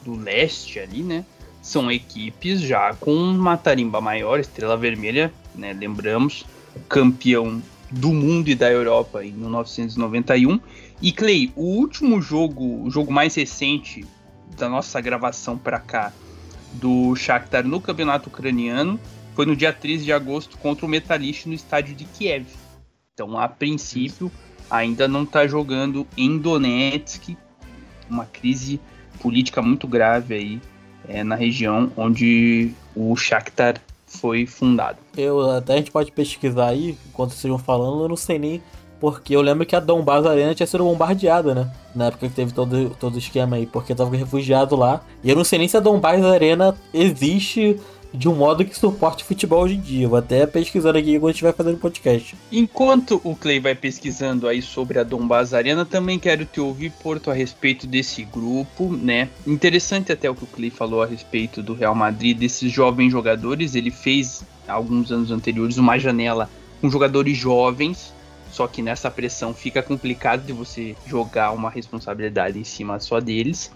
do leste ali, né, são equipes já com uma tarimba maior, Estrela Vermelha, né, lembramos, campeão do mundo e da Europa em 1991. E Clay, o último jogo, o jogo mais recente da nossa gravação para cá do Shakhtar no campeonato ucraniano foi no dia 13 de agosto contra o Metalist no estádio de Kiev. Então, a princípio, ainda não está jogando em Donetsk, uma crise política muito grave aí é, na região onde o Shakhtar foi fundado. Eu até a gente pode pesquisar aí, enquanto vocês vão falando, eu não sei nem porque eu lembro que a Donbass Arena tinha sido bombardeada, né? Na época que teve todo, todo o esquema aí, porque tava refugiado lá. E eu não sei nem se a Donbass Arena existe de um modo que suporte futebol hoje em dia. Vou até pesquisando aqui gente vai fazendo podcast. Enquanto o Clay vai pesquisando aí sobre a Donbass Arena, também quero te ouvir, Porto, a respeito desse grupo, né? Interessante até o que o Clay falou a respeito do Real Madrid, desses jovens jogadores. Ele fez, alguns anos anteriores, uma janela com jogadores jovens só que nessa pressão fica complicado de você jogar uma responsabilidade em cima só deles.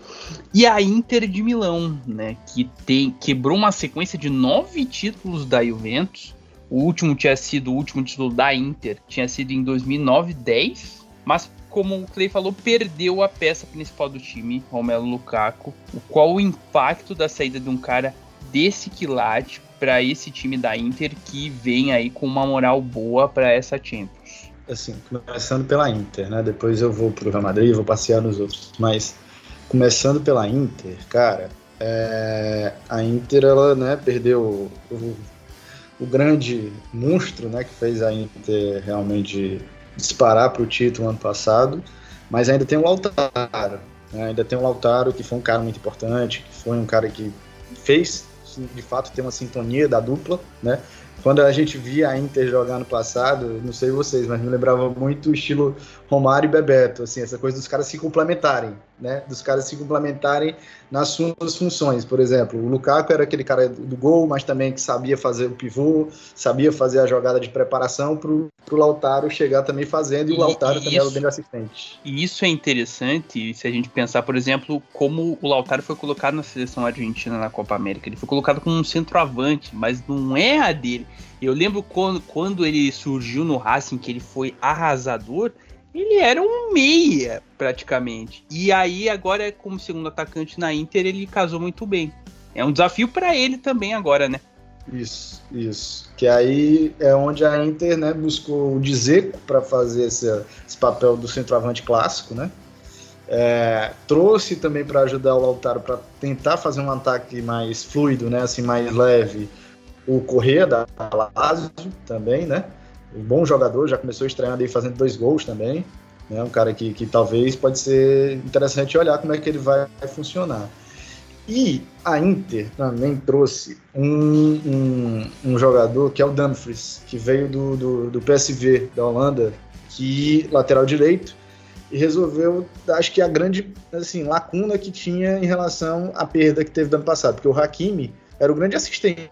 E a Inter de Milão, né, que tem quebrou uma sequência de nove títulos da Juventus. O último tinha sido o último título da Inter, tinha sido em 2009-10, mas como o Clay falou, perdeu a peça principal do time, Romelu Lukaku. O qual o impacto da saída de um cara desse quilate para esse time da Inter que vem aí com uma moral boa para essa Champions? Assim, começando pela Inter, né? Depois eu vou pro Real Madrid, vou passear nos outros. Mas começando pela Inter, cara, é, a Inter ela, né, perdeu o, o, grande monstro, né, que fez a Inter realmente disparar para o título ano passado, mas ainda tem o Lautaro, né, ainda tem o Lautaro que foi um cara muito importante, que foi um cara que fez de fato ter uma sintonia da dupla, né? Quando a gente via a Inter jogar no passado, não sei vocês, mas me lembrava muito o estilo Romário e Bebeto, assim, essa coisa dos caras se complementarem, né? Dos caras se complementarem nas suas funções. Por exemplo, o Lukaku era aquele cara do gol, mas também que sabia fazer o pivô, sabia fazer a jogada de preparação para o Lautaro chegar também fazendo, e, e o Lautaro também era o bem assistente. E isso é interessante se a gente pensar, por exemplo, como o Lautaro foi colocado na seleção argentina na Copa América. Ele foi colocado como um centroavante, mas não é a dele. Eu lembro quando, quando ele surgiu no Racing, que ele foi arrasador, ele era um meia, praticamente. E aí, agora, como segundo atacante na Inter, ele casou muito bem. É um desafio para ele também agora, né? Isso, isso. Que aí é onde a Inter né, buscou o Dzeko para fazer esse, esse, papel do centroavante clássico, né? É, trouxe também para ajudar o Lautaro para tentar fazer um ataque mais fluido, né? Assim, mais leve o Corrêa da Lazio também, né? Um bom jogador, já começou estreando aí fazendo dois gols também. Né? Um cara que, que talvez pode ser interessante olhar como é que ele vai funcionar. E a Inter também trouxe um, um, um jogador que é o Dumfries, que veio do, do, do, PSV da Holanda, que lateral direito, e resolveu, acho que a grande assim, lacuna que tinha em relação à perda que teve do ano passado, porque o Hakimi era o grande assistente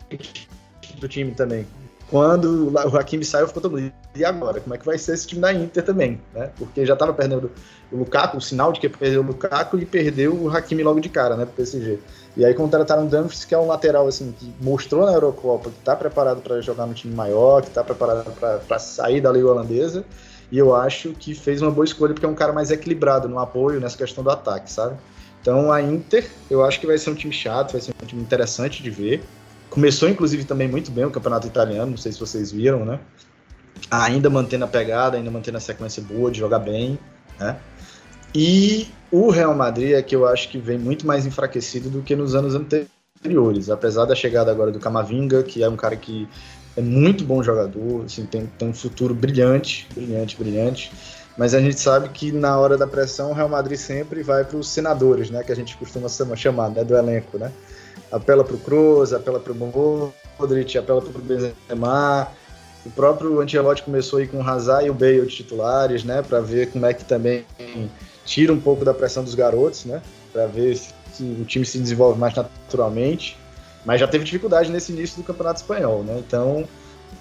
do time também. Quando o Hakimi saiu, ficou todo mundo. E agora? Como é que vai ser esse time da Inter também? Né? Porque já estava perdendo o Lukaku, o sinal de que perdeu o Lukaku e perdeu o Hakimi logo de cara, né, pro PSG. E aí contrataram o Dumfries, que é um lateral assim que mostrou na Eurocopa que está preparado para jogar no time maior, que está preparado para sair da liga holandesa. E eu acho que fez uma boa escolha porque é um cara mais equilibrado no apoio nessa questão do ataque, sabe? Então a Inter, eu acho que vai ser um time chato, vai ser um time interessante de ver. Começou, inclusive, também muito bem o campeonato italiano, não sei se vocês viram, né? ainda mantendo a pegada, ainda mantendo a sequência boa de jogar bem, né? E o Real Madrid é que eu acho que vem muito mais enfraquecido do que nos anos anteriores, apesar da chegada agora do Camavinga, que é um cara que é muito bom jogador, assim, tem, tem um futuro brilhante, brilhante, brilhante. Mas a gente sabe que na hora da pressão o Real Madrid sempre vai para os senadores, né, que a gente costuma chamar, né, do elenco, né? Apela para o Kroos, apela para o Modric, apela para o Benzema. O próprio Ancelotti começou aí com o Hazard e o Bale de titulares, né, para ver como é que também tira um pouco da pressão dos garotos, né, para ver se o time se desenvolve mais naturalmente. Mas já teve dificuldade nesse início do Campeonato Espanhol, né? Então,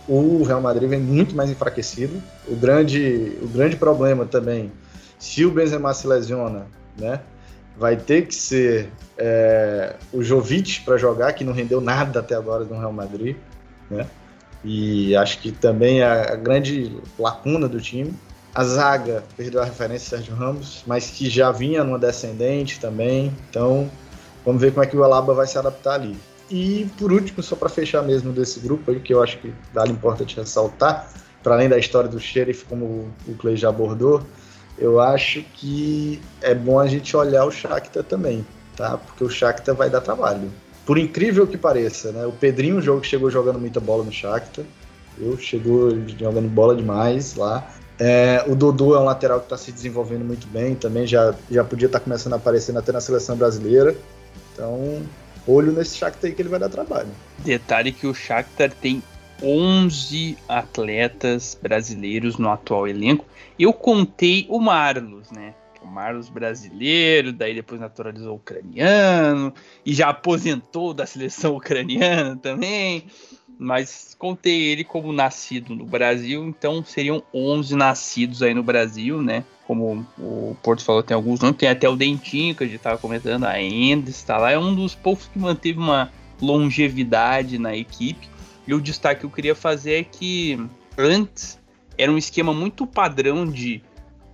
o Real Madrid vem muito mais enfraquecido. O grande, o grande problema também, se o Benzema se lesiona, né? Vai ter que ser é, o Jovic para jogar, que não rendeu nada até agora no Real Madrid, né? E acho que também é a grande lacuna do time. A zaga perdeu a referência Sérgio Ramos, mas que já vinha numa descendente também. Então, vamos ver como é que o Alaba vai se adaptar ali. E por último, só para fechar mesmo desse grupo aí, que eu acho que vale importante ressaltar, para além da história do Sheriff, como o Clay já abordou, eu acho que é bom a gente olhar o Shakhtar também, tá? Porque o Shakhtar vai dar trabalho. Por incrível que pareça, né? O Pedrinho, um jogo que chegou jogando muita bola no Shakhtar, eu chegou jogando bola demais lá. É, o Dodô é um lateral que está se desenvolvendo muito bem também, já, já podia estar tá começando a aparecer até na seleção brasileira. Então, olho nesse Shakhtar aí que ele vai dar trabalho. Detalhe que o Shakhtar tem 11 atletas brasileiros no atual elenco. Eu contei o Marlos, né? O Marlos brasileiro, daí depois naturalizou ucraniano e já aposentou da seleção ucraniana também mas contei ele como nascido no Brasil, então seriam 11 nascidos aí no Brasil, né? Como o Porto falou, tem alguns nomes, tem até o Dentinho, que a gente estava comentando, ainda está lá, é um dos poucos que manteve uma longevidade na equipe. E o destaque que eu queria fazer é que antes era um esquema muito padrão de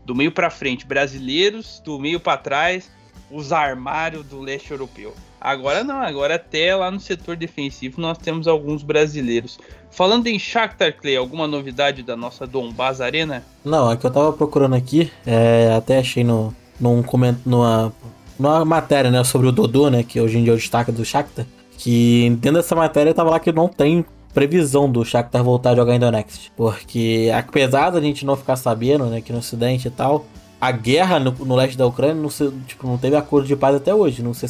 do meio para frente brasileiros, do meio para trás os armários do leste europeu. Agora não, agora até lá no setor defensivo nós temos alguns brasileiros. Falando em Shakhtar Clay, alguma novidade da nossa Donbass Arena? Não, é que eu tava procurando aqui, é, até achei no, num coment, numa, numa matéria né, sobre o Dodô, né, que hoje em dia é o destaque do Shakhtar, que dentro dessa matéria tava lá que não tem previsão do Shakhtar voltar a jogar Donetsk. Porque apesar da gente não ficar sabendo, né, que no ocidente e tal, a guerra no, no, leste da Ucrânia não, se, tipo, não teve acordo de paz até hoje. Não se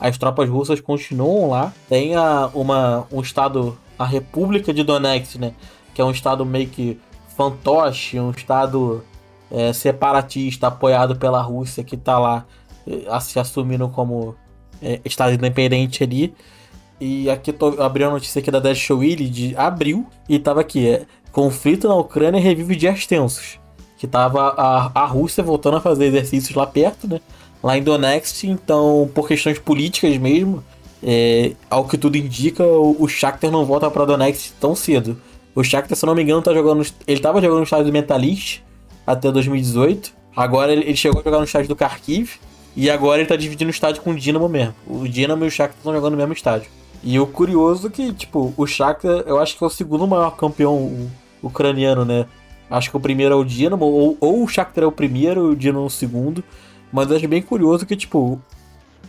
as tropas russas continuam lá. Tem a, uma, um estado, a República de Donetsk, né? Que é um estado meio que fantoche, um estado é, separatista apoiado pela Rússia que tá lá é, se assumindo como é, estado independente ali. E aqui tô abrindo a notícia aqui da Dash Willy de abril e tava aqui, é, conflito na Ucrânia revive dias tensos que tava a, a Rússia voltando a fazer exercícios lá perto, né? Lá em Donetsk, então, por questões políticas mesmo, é, ao que tudo indica, o, o Shakhtar não volta para Donetsk tão cedo. O Shakhtar, se eu não me engano, tá jogando, ele tava jogando no estádio do Metalist até 2018. Agora ele, ele chegou a jogar no estádio do Kharkiv. E agora ele tá dividindo o estádio com o Dinamo mesmo. O Dinamo e o Shakhtar estão jogando no mesmo estádio. E o curioso é que, tipo, o Shakhtar, eu acho que é o segundo maior campeão ucraniano, né? Acho que o primeiro é o Dinamo, ou, ou o Shakhtar é o primeiro e o Dinamo é o segundo. Mas eu acho bem curioso que, tipo,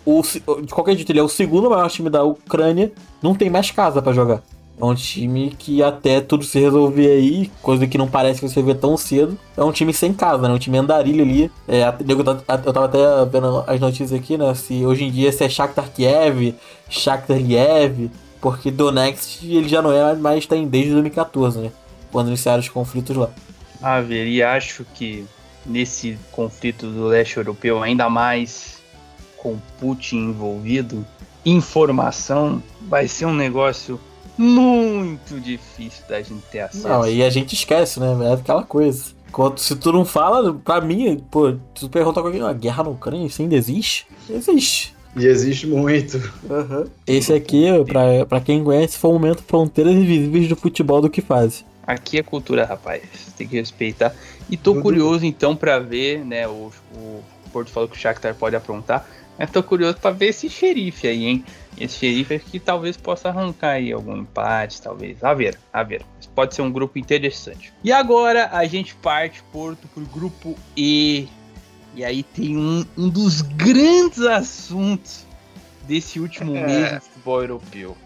o, de qualquer jeito, ele é o segundo maior time da Ucrânia, não tem mais casa para jogar. É um time que até tudo se resolver aí, coisa que não parece que você vê tão cedo, é um time sem casa, né? Um time andarilho ali. É, eu tava até vendo as notícias aqui, né? Se hoje em dia se é Shakhtar Kiev, Shakhtar Liev, porque Donetsk ele já não é mais, tem desde 2014, né? Quando iniciaram os conflitos lá. A ver, e acho que nesse conflito do leste europeu, ainda mais com Putin envolvido, informação vai ser um negócio muito difícil da gente ter acesso. Não, e a gente esquece, né? É aquela coisa. Quando, se tu não fala, pra mim, pô, se tu pergunta alguém, a guerra na Ucrânia, isso ainda existe? Existe. E existe muito. Uhum. Esse aqui, pra, pra quem conhece, foi o momento Fronteiras Invisíveis do Futebol do que faz. Aqui é cultura, rapaz. Tem que respeitar. E tô curioso então para ver, né? O, o Porto falou que o Shakhtar pode aprontar. Mas tô curioso pra ver esse xerife aí, hein? Esse xerife aqui talvez possa arrancar aí algum empate, talvez. A ver, a ver. Isso pode ser um grupo interessante. E agora a gente parte, Porto, pro grupo E. E aí tem um, um dos grandes assuntos desse último mês do futebol europeu.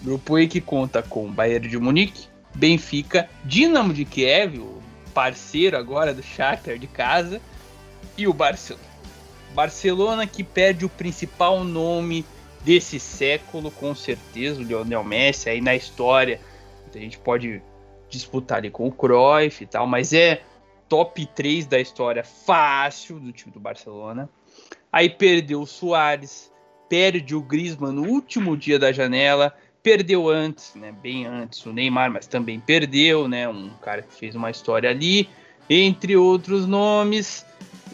Grupo E que conta com Bayern de Munique, Benfica, Dinamo de Kiev, o parceiro agora do Shakhtar de casa, e o Barcelona. Barcelona que perde o principal nome desse século, com certeza, o Lionel Messi aí na história. A gente pode disputar ali com o Cruyff e tal, mas é top 3 da história fácil do time do Barcelona. Aí perdeu o Soares, perde o Griezmann no último dia da janela, perdeu antes, né, bem antes o Neymar, mas também perdeu, né, um cara que fez uma história ali, entre outros nomes.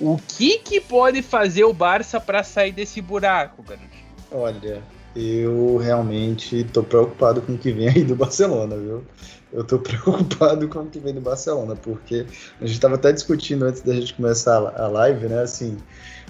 O que que pode fazer o Barça para sair desse buraco, garoto? Olha, eu realmente tô preocupado com o que vem aí do Barcelona, viu? Eu tô preocupado com o que vem do Barcelona, porque a gente tava até discutindo antes da gente começar a live, né, assim,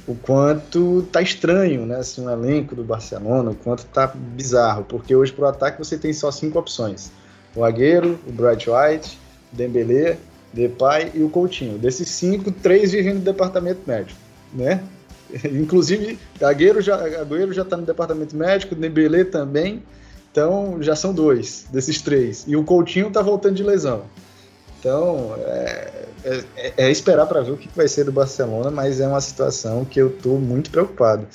o quanto tá estranho, né, assim, o elenco do Barcelona, o quanto tá bizarro, porque hoje pro ataque você tem só cinco opções. O Agüero, o Bright White, o Dembélé, Depay e o Coutinho. Desses cinco, três vivem no departamento médico, né? Inclusive, Agüero já, Agüero já tá no departamento médico, Dembélé também, então já são dois desses três. E o Coutinho tá voltando de lesão. Então, é, é, é esperar para ver o que vai ser do Barcelona, mas é uma situação que eu estou muito preocupado.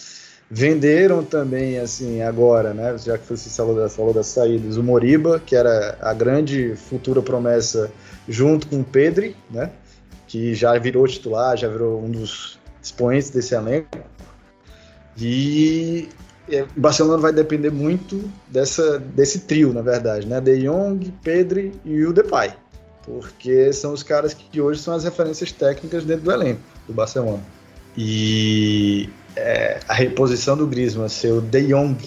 Venderam também, assim, agora, né? Já que você falou das, falou das saídas, o Moriba, que era a grande futura promessa, junto com o Pedri, né? Que já virou titular, já virou um dos expoentes desse elenco. E é, o Barcelona vai depender muito dessa, desse trio, na verdade, né? De Jong, Pedri e o Depay porque são os caras que hoje são as referências técnicas dentro do elenco do Barcelona. E é, a reposição do Griezmann ser o De Jong,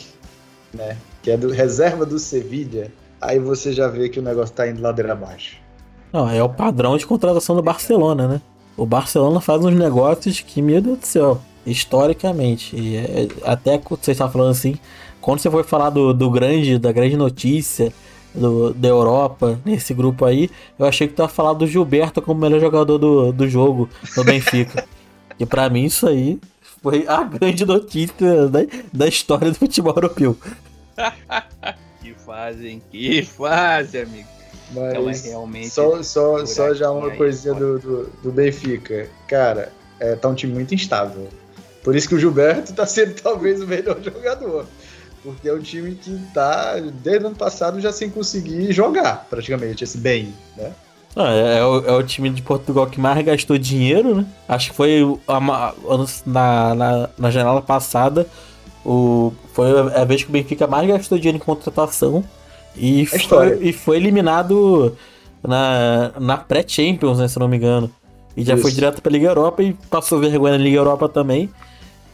né, que é do reserva do Sevilla, aí você já vê que o negócio tá indo ladeira abaixo. Não, é o padrão de contratação do Barcelona, né? O Barcelona faz uns negócios que, meu Deus do céu, historicamente. E é, até você está falando assim, quando você foi falar do, do grande, da grande notícia, do, da Europa, nesse grupo aí, eu achei que tu ia falar do Gilberto como melhor jogador do, do jogo no Benfica. e para mim isso aí foi a grande notícia da, da história do futebol europeu. que fazem, que fazem, amigo. Mas então é realmente só, só, só já uma coisinha do, do, do, Benfica. Cara, é, tá um time muito instável. Por isso que o Gilberto tá sendo talvez o melhor jogador. Porque é um time que tá, desde o ano passado, já sem conseguir jogar, praticamente, esse bem, né? Ah, é, é, o, é, o, time de Portugal que mais gastou dinheiro, né? Acho que foi a, na, na, na janela passada, o, foi a vez que o Benfica mais gastou dinheiro em contratação e, é foi, e foi eliminado na, na pré-Champions, né, se não me engano. E já Isso. foi direto pra Liga Europa e passou vergonha na Liga Europa também.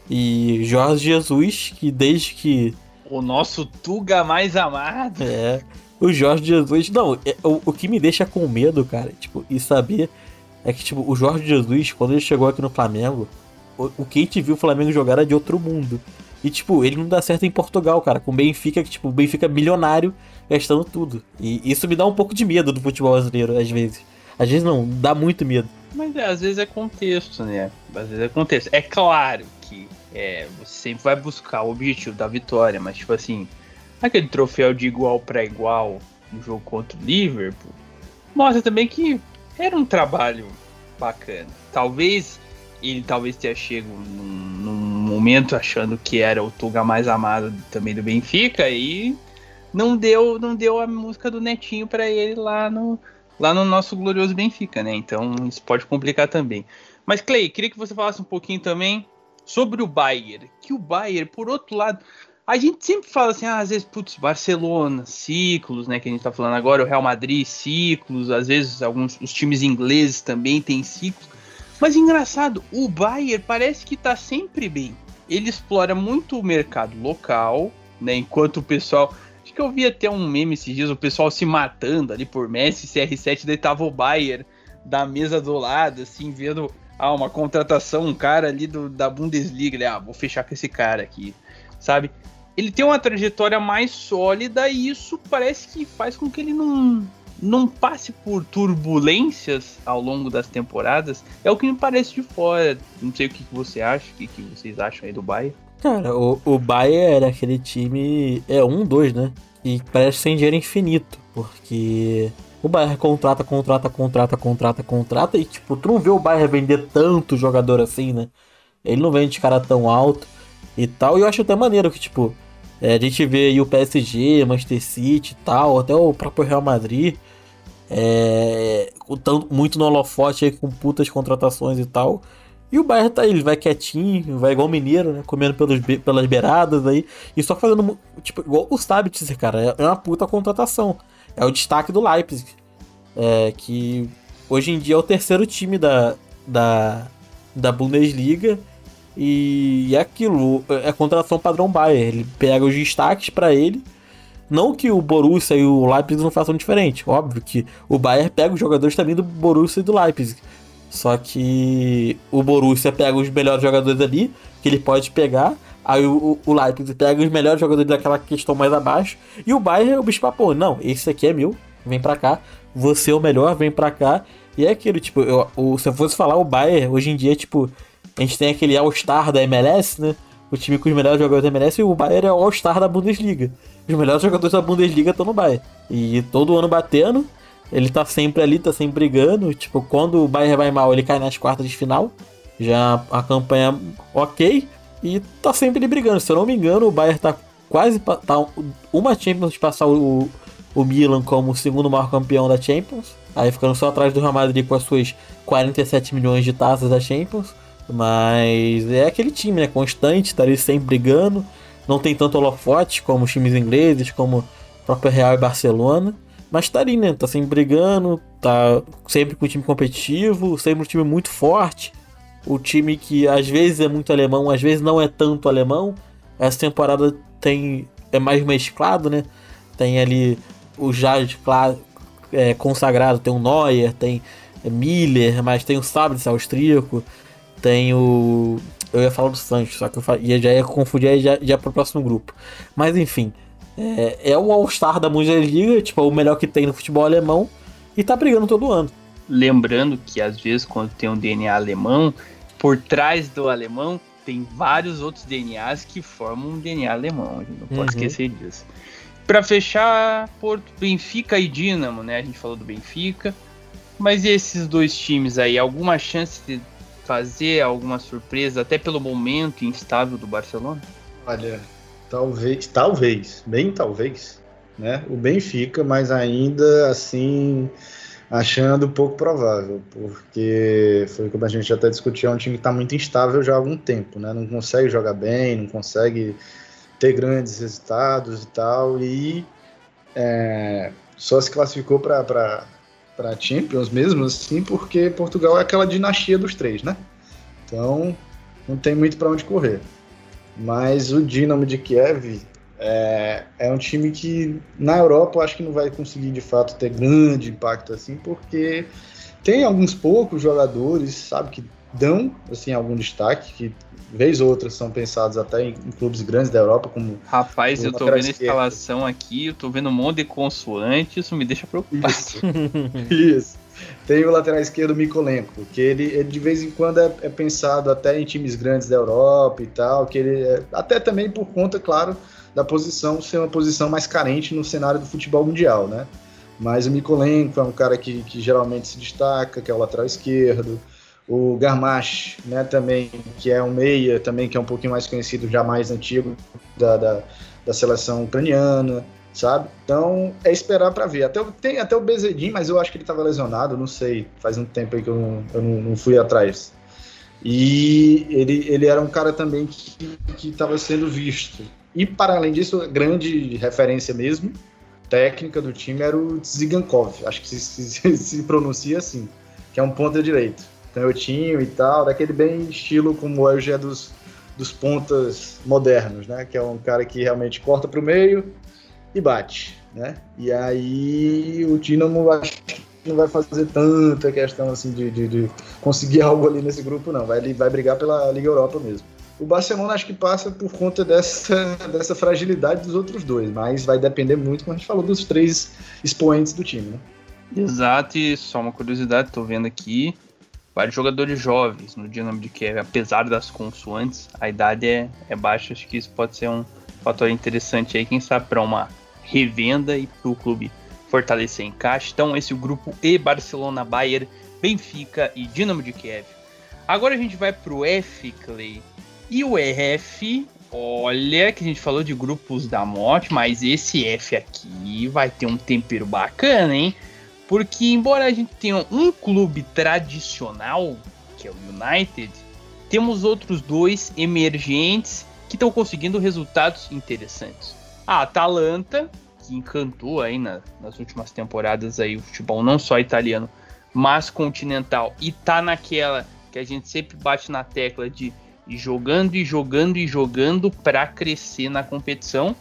E Jorge Jesus, que desde que o nosso Tuga mais amado. É. O Jorge Jesus. Não, é, o, o que me deixa com medo, cara, tipo, e saber é que, tipo, o Jorge Jesus, quando ele chegou aqui no Flamengo, o, o que a gente viu o Flamengo jogar era de outro mundo. E, tipo, ele não dá certo em Portugal, cara, com o Benfica, que, tipo, o Benfica é milionário gastando tudo. E isso me dá um pouco de medo do futebol brasileiro, às vezes. Às vezes não, dá muito medo. Mas é, às vezes é contexto, né? Às vezes é contexto. É claro que é, você sempre vai buscar o objetivo da vitória, mas tipo assim, aquele troféu de igual para igual no jogo contra o Liverpool mostra também que era um trabalho bacana. Talvez ele talvez tenha chego num, num momento achando que era o Tuga mais amado também do Benfica e não deu não deu a música do Netinho para ele lá no lá no nosso glorioso Benfica, né? Então isso pode complicar também. Mas Clay, queria que você falasse um pouquinho também sobre o Bayern, que o Bayern, por outro lado, a gente sempre fala assim, ah, às vezes, putz, Barcelona, ciclos, né, que a gente tá falando agora, o Real Madrid, ciclos, às vezes alguns os times ingleses também têm ciclos. Mas engraçado, o Bayern parece que tá sempre bem. Ele explora muito o mercado local, né, enquanto o pessoal Acho que eu vi até um meme esses dias, o pessoal se matando ali por Messi, CR7, daí tava o Bayern da mesa do lado, assim, vendo ah, uma contratação, um cara ali do, da Bundesliga, ele, ah, vou fechar com esse cara aqui, sabe? Ele tem uma trajetória mais sólida e isso parece que faz com que ele não, não passe por turbulências ao longo das temporadas. É o que me parece de fora. Não sei o que, você acha, o que, que vocês acham aí do Bayern. Cara, o, o Bayern era aquele time. É um, dois, né? E parece sem dinheiro infinito. Porque o Bayern contrata, contrata, contrata, contrata, contrata. E, tipo, tu não vê o Bayern vender tanto jogador assim, né? Ele não vende cara tão alto e tal. E eu acho até maneiro que, tipo, é, a gente vê aí o PSG, Manchester City e tal, até o próprio Real Madrid. É, muito no holofote aí com putas contratações e tal. E o Bayern tá aí, ele vai quietinho, vai igual o mineiro, né? Comendo pelos, pelas beiradas aí. E só fazendo, tipo, igual o Sabitzer, cara. É uma puta contratação. É o destaque do Leipzig. É, que hoje em dia é o terceiro time da, da, da Bundesliga. E é aquilo, é contratação padrão Bayern. Ele pega os destaques para ele. Não que o Borussia e o Leipzig não façam diferente. Óbvio que o Bayern pega os jogadores também do Borussia e do Leipzig. Só que o Borussia pega os melhores jogadores ali, que ele pode pegar. Aí o, o Leipzig pega os melhores jogadores daquela questão mais abaixo. E o Bayern, o bicho papou, não, esse aqui é meu, vem pra cá. Você é o melhor, vem pra cá. E é aquilo, tipo, eu, se eu fosse falar o Bayern, hoje em dia, tipo, a gente tem aquele All-Star da MLS, né? O time com os melhores jogadores da MLS e o Bayern é o All-Star da Bundesliga. Os melhores jogadores da Bundesliga estão no Bayern. E todo ano batendo, ele tá sempre ali, tá sempre brigando. Tipo, quando o Bayern vai mal, ele cai nas quartas de final. Já a campanha ok. E tá sempre brigando. Se eu não me engano, o Bayern tá quase. Tá uma Champions de passar o, o Milan como o segundo maior campeão da Champions. Aí ficando só atrás do Real Madrid com as suas 47 milhões de taças da Champions. Mas é aquele time, né? Constante, tá ali sempre brigando. Não tem tanto holofote como os times ingleses, como o próprio Real e Barcelona. Mas tá ali, né? Tá sempre brigando, tá sempre com um time competitivo, sempre um time muito forte. O time que às vezes é muito alemão, às vezes não é tanto alemão. Essa temporada tem é mais mesclado, né? Tem ali o já é, consagrado, tem o Neuer, tem Miller, mas tem o Sabitz austríaco, tem o eu ia falar do Sancho, só que eu ia, já ia confundir já, já pro próximo grupo. Mas enfim, é, é o All-Star da Bundesliga, tipo, é o melhor que tem no futebol alemão, e tá brigando todo ano. Lembrando que às vezes quando tem um DNA alemão, por trás do alemão tem vários outros DNAs que formam um DNA alemão, a gente não pode uhum. esquecer disso. Para fechar, Porto, Benfica e Dinamo, né? A gente falou do Benfica. Mas e esses dois times aí, alguma chance de fazer alguma surpresa, até pelo momento instável do Barcelona? Olha, Talvez, talvez, bem talvez, né? O Benfica, mas ainda assim achando pouco provável, porque foi como a gente até discutiu, é um time que está muito instável já há algum tempo, né? Não consegue jogar bem, não consegue ter grandes resultados e tal, e é, só se classificou para para Champions mesmo assim, porque Portugal é aquela dinastia dos três, né? Então não tem muito para onde correr. Mas o Dinamo de Kiev é, é um time que na Europa eu acho que não vai conseguir de fato ter grande impacto assim, porque tem alguns poucos jogadores, sabe, que dão assim algum destaque, que vez ou outra são pensados até em, em clubes grandes da Europa, como. Rapaz, eu tô vendo a escalação aqui, eu tô vendo um monte de consoante, isso me deixa preocupado. Isso. isso. Tem o lateral esquerdo Mikolenko, que ele, ele de vez em quando é, é, pensado até em times grandes da Europa e tal, que ele é, até também por conta, claro, da posição ser uma posição mais carente no cenário do futebol mundial, né? Mas o Mikolenko é um cara que, que geralmente se destaca, que é o lateral esquerdo. O Garmash, né, também, que é um meia, também que é um pouquinho mais conhecido, já mais antigo da, da, da seleção ucraniana sabe? Então é esperar para ver. Até, tem até o Bezedin, mas eu acho que ele estava lesionado, não sei. Faz um tempo aí que eu não, eu não, não fui atrás. E ele, ele era um cara também que estava sendo visto. E para além disso, a grande referência mesmo, técnica do time, era o Zigankov. Acho que se, se, se pronuncia assim, que é um ponta direito. Canhotinho e tal, daquele bem estilo como hoje é dos, dos pontas modernos, né? Que é um cara que realmente corta para o meio, e bate, né? E aí o Dinamo acho que não vai fazer tanta questão assim de, de, de conseguir algo ali nesse grupo, não. Vai, vai brigar pela Liga Europa mesmo. O Barcelona acho que passa por conta dessa, dessa fragilidade dos outros dois, mas vai depender muito, como a gente falou, dos três expoentes do time, né? Exato, e só uma curiosidade, tô vendo aqui, vários jogadores jovens no Dinamo de Kiev, apesar das consoantes, a idade é, é baixa, acho que isso pode ser um fator interessante aí, quem sabe para uma revenda e para o clube fortalecer em caixa. Então esse é o grupo E, Barcelona, Bayern, Benfica e Dinamo de Kiev. Agora a gente vai pro F, Clay. E o F, olha que a gente falou de grupos da morte, mas esse F aqui vai ter um tempero bacana, hein? Porque embora a gente tenha um clube tradicional, que é o United, temos outros dois emergentes que estão conseguindo resultados interessantes. A Atalanta, que encantou aí na, nas últimas temporadas aí o futebol não só italiano, mas continental, e tá naquela que a gente sempre bate na tecla de jogando e jogando e jogando para crescer na competição.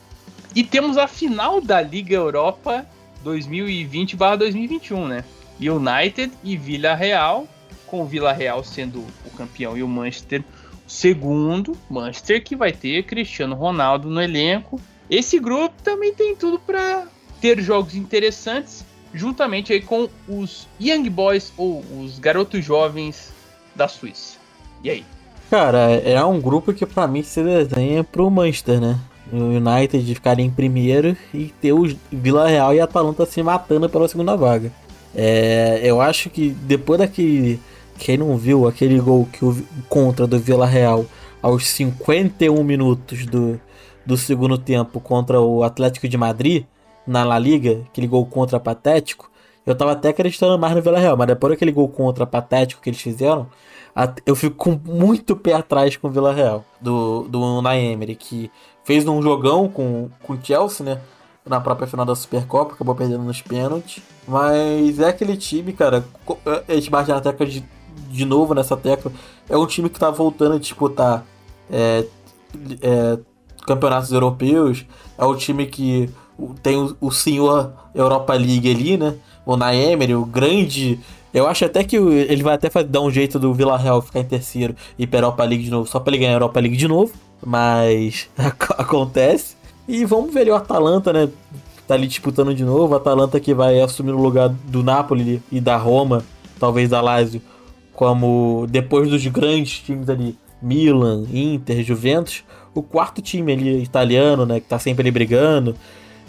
E temos a final da Liga Europa 2020/2021, né? United e Vila Real, com o Vila Real sendo o campeão e o Manchester o segundo. Manchester que vai ter Cristiano Ronaldo no elenco. Esse grupo também tem tudo para ter jogos interessantes, juntamente aí com os Young Boys ou os garotos jovens da Suíça. E aí? Cara, é um grupo que para mim se desenha pro Manchester, né? O United de em primeiro e ter o Vila Real e Atalanta se matando pela segunda vaga. É, eu acho que depois daquele. Quem não viu aquele gol que o, contra do Vila Real aos 51 minutos do, do segundo tempo contra o Atlético de Madrid na La Liga, aquele gol contra patético, eu tava até acreditando mais no Vila Real, mas depois daquele gol contra patético que eles fizeram, eu fico muito pé atrás com o Vila Real, do, do Unai Emery, que fez um jogão com, com o Chelsea, né? Na própria final da Supercopa, acabou perdendo nos pênaltis. Mas é aquele time, cara. A gente bate na tecla de, de novo nessa tecla. É um time que tá voltando a disputar é, é, campeonatos europeus. É o time que tem o, o senhor Europa League ali, né? O Naemery, o grande. Eu acho até que ele vai até dar um jeito do Villarreal ficar em terceiro e ir pra Europa League de novo, só pra ele ganhar a Europa League de novo mas acontece. E vamos ver ali o Atalanta, né? Tá ali disputando de novo. Atalanta que vai assumir o lugar do Napoli e da Roma, talvez da Lazio, como depois dos grandes times ali, Milan, Inter, Juventus, o quarto time ali italiano, né? Que tá sempre ali brigando.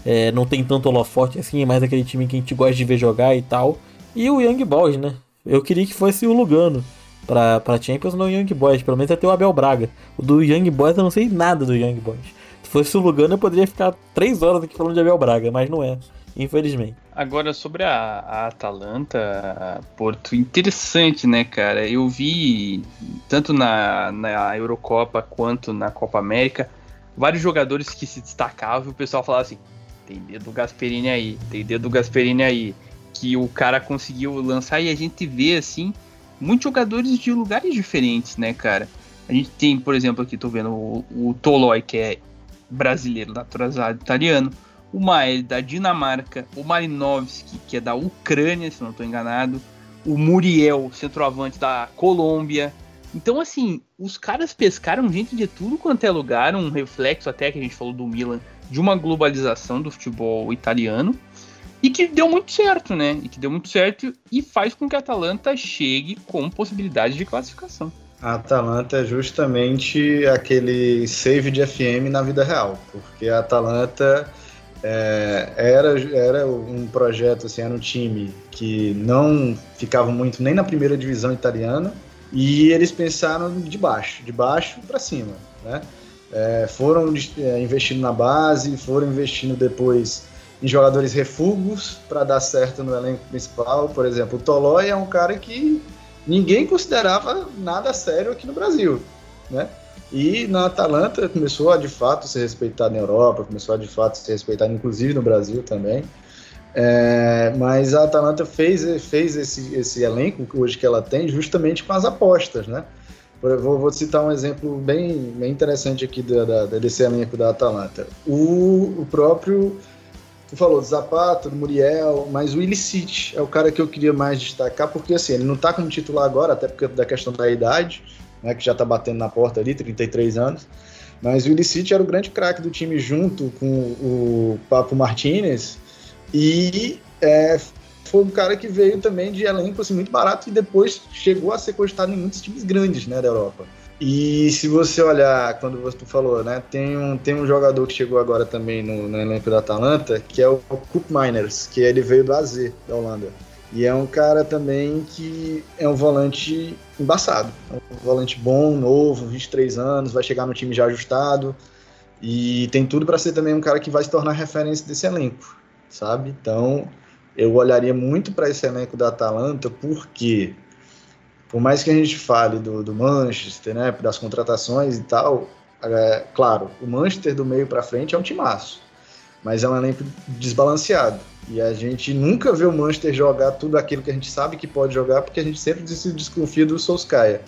É, não tem tanto holofote assim, é mais aquele time que a gente gosta de ver jogar e tal. E o Young Boys, né? Eu queria que fosse o Lugano pra, pra Champions no Young Boys. Pelo menos até o Abel Braga. O do Young Boys eu não sei nada do Young Boys. Se fosse o Lugano eu poderia ficar três horas aqui falando de Abel Braga, mas não é. Infelizmente. Agora, sobre a, a Atalanta, Porto, interessante, né, cara? Eu vi, tanto na, na Eurocopa quanto na Copa América, vários jogadores que se destacavam e o pessoal falava assim: tem dedo do Gasperini aí, tem dedo do Gasperini aí. Que o cara conseguiu lançar e a gente vê assim muitos jogadores de lugares diferentes, né, cara? A gente tem, por exemplo, aqui tô vendo o, o Tolói, que é brasileiro, naturalizado italiano, o Mael da Dinamarca, o Marinovski, que é da Ucrânia, se não estou enganado, o Muriel, centroavante da Colômbia. Então, assim, os caras pescaram gente de tudo quanto é lugar, um reflexo até que a gente falou do Milan, de uma globalização do futebol italiano. E que deu muito certo, né? E que deu muito certo e faz com que a Atalanta chegue com possibilidade de classificação. A Atalanta é justamente aquele save de FM na vida real, porque a Atalanta é, era, era um projeto, assim, era um time que não ficava muito nem na primeira divisão italiana e eles pensaram de baixo, de baixo para cima, né? É, foram é, investindo na base, foram investindo depois em jogadores refugos para dar certo no elenco principal. Por exemplo, o Tolói é um cara que ninguém considerava nada sério aqui no Brasil, né? E na Atalanta começou a de fato ser respeitado na Europa, começou a de fato ser respeitado inclusive no Brasil também. É, mas a Atalanta fez, fez esse, esse elenco hoje que ela tem justamente com as apostas, né? Vou, vou citar um exemplo bem, bem interessante aqui da, da, desse elenco da Atalanta. O, o próprio tu falou do Muriel, mas o Illicit é o cara que eu queria mais destacar, porque assim, ele não tá como titular agora, até porque da questão da idade, né, que já tá batendo na porta ali, 33 anos. Mas o Illicit era o grande craque do time junto com o Papo Martinez e é, foi um cara que veio também de elenco assim, muito barato e depois chegou a ser cogitado em muitos times grandes né, da Europa. E se você olhar, quando você falou, né, tem um, tem um jogador que chegou agora também no, no elenco da Atalanta, que é o Coop Miners, que ele veio do AZ, da Holanda. E é um cara também que é um volante embaçado. É um volante bom, novo, 23 anos, vai chegar no time já ajustado. E tem tudo para ser também um cara que vai se tornar referência desse elenco, sabe? Então, eu olharia muito para esse elenco da Atalanta, porque, por mais que a gente fale do, do Manchester, né, das contratações e tal, é, claro, o Manchester do meio para frente é um timaço, mas é um elenco desbalanceado. E a gente nunca vê o Manchester jogar tudo aquilo que a gente sabe que pode jogar, porque a gente sempre se desconfia do Solskjaer.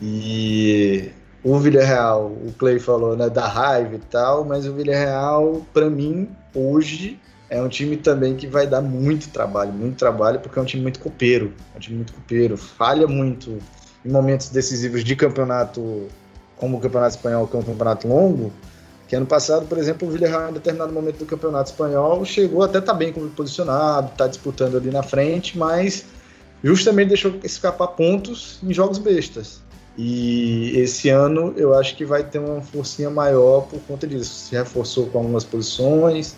E o Villarreal, o Clay falou, né, da raiva e tal, mas o Villarreal, para mim, hoje, é um time também que vai dar muito trabalho, muito trabalho, porque é um time muito copeiro, é um time muito copeiro, falha muito em momentos decisivos de campeonato, como o campeonato espanhol, que é um campeonato longo, que ano passado, por exemplo, o Villarreal, em determinado momento do campeonato espanhol, chegou até tá bem posicionado, está disputando ali na frente, mas justamente deixou escapar pontos em jogos bestas. E esse ano eu acho que vai ter uma forcinha maior por conta disso. Se reforçou com algumas posições,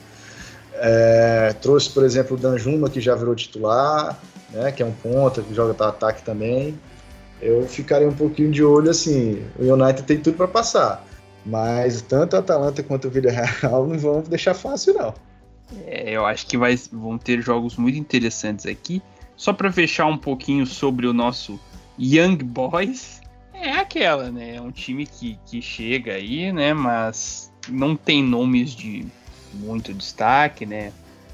é, trouxe, por exemplo, o Danjuma, que já virou titular, né, que é um ponta, que joga para ataque também. Eu ficaria um pouquinho de olho assim. O United tem tudo para passar. Mas tanto a Atalanta quanto o Villarreal não vão deixar fácil, não. É, eu acho que vai, vão ter jogos muito interessantes aqui. Só para fechar um pouquinho sobre o nosso Young Boys, é aquela, né? É um time que, que chega aí, né? Mas não tem nomes de muito destaque, né?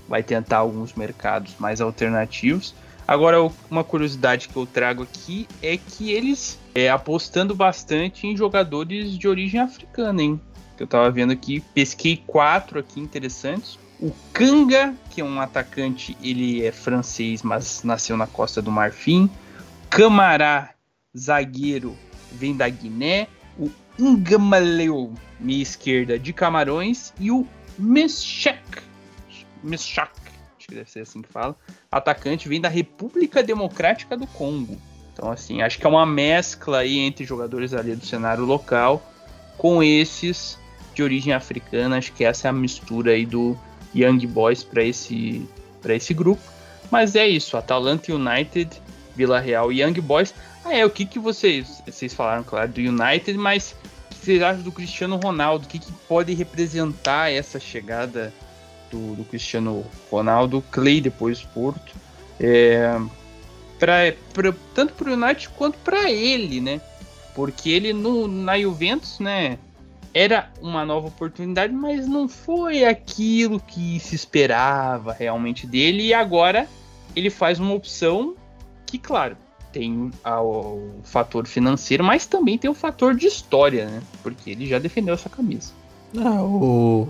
Vai tentar alguns mercados mais alternativos. Agora, uma curiosidade que eu trago aqui é que eles é, apostando bastante em jogadores de origem africana, hein? Eu tava vendo aqui, pesquei quatro aqui interessantes. O Kanga, que é um atacante, ele é francês, mas nasceu na Costa do Marfim. Camará, zagueiro, vem da Guiné. O Ngamaleu, meia esquerda, de Camarões. E o Meshak, Meshak, acho que deve ser assim que fala, atacante, vem da República Democrática do Congo. Então, assim, acho que é uma mescla aí entre jogadores ali do cenário local com esses de origem africana. Acho que essa é a mistura aí do Young Boys para esse, esse grupo. Mas é isso, Atalanta United, Vila Real e Young Boys. Ah, é, o que, que vocês. Vocês falaram, claro, do United, mas vocês acham do Cristiano Ronaldo? O que, que pode representar essa chegada do, do Cristiano Ronaldo? Clay depois Porto. É, pra, pra, tanto para o United quanto para ele, né? Porque ele no, na Juventus, né? Era uma nova oportunidade, mas não foi aquilo que se esperava realmente dele. E agora ele faz uma opção que, claro, tem o fator financeiro, mas também tem o fator de história, né? Porque ele já defendeu essa camisa. Ah, o,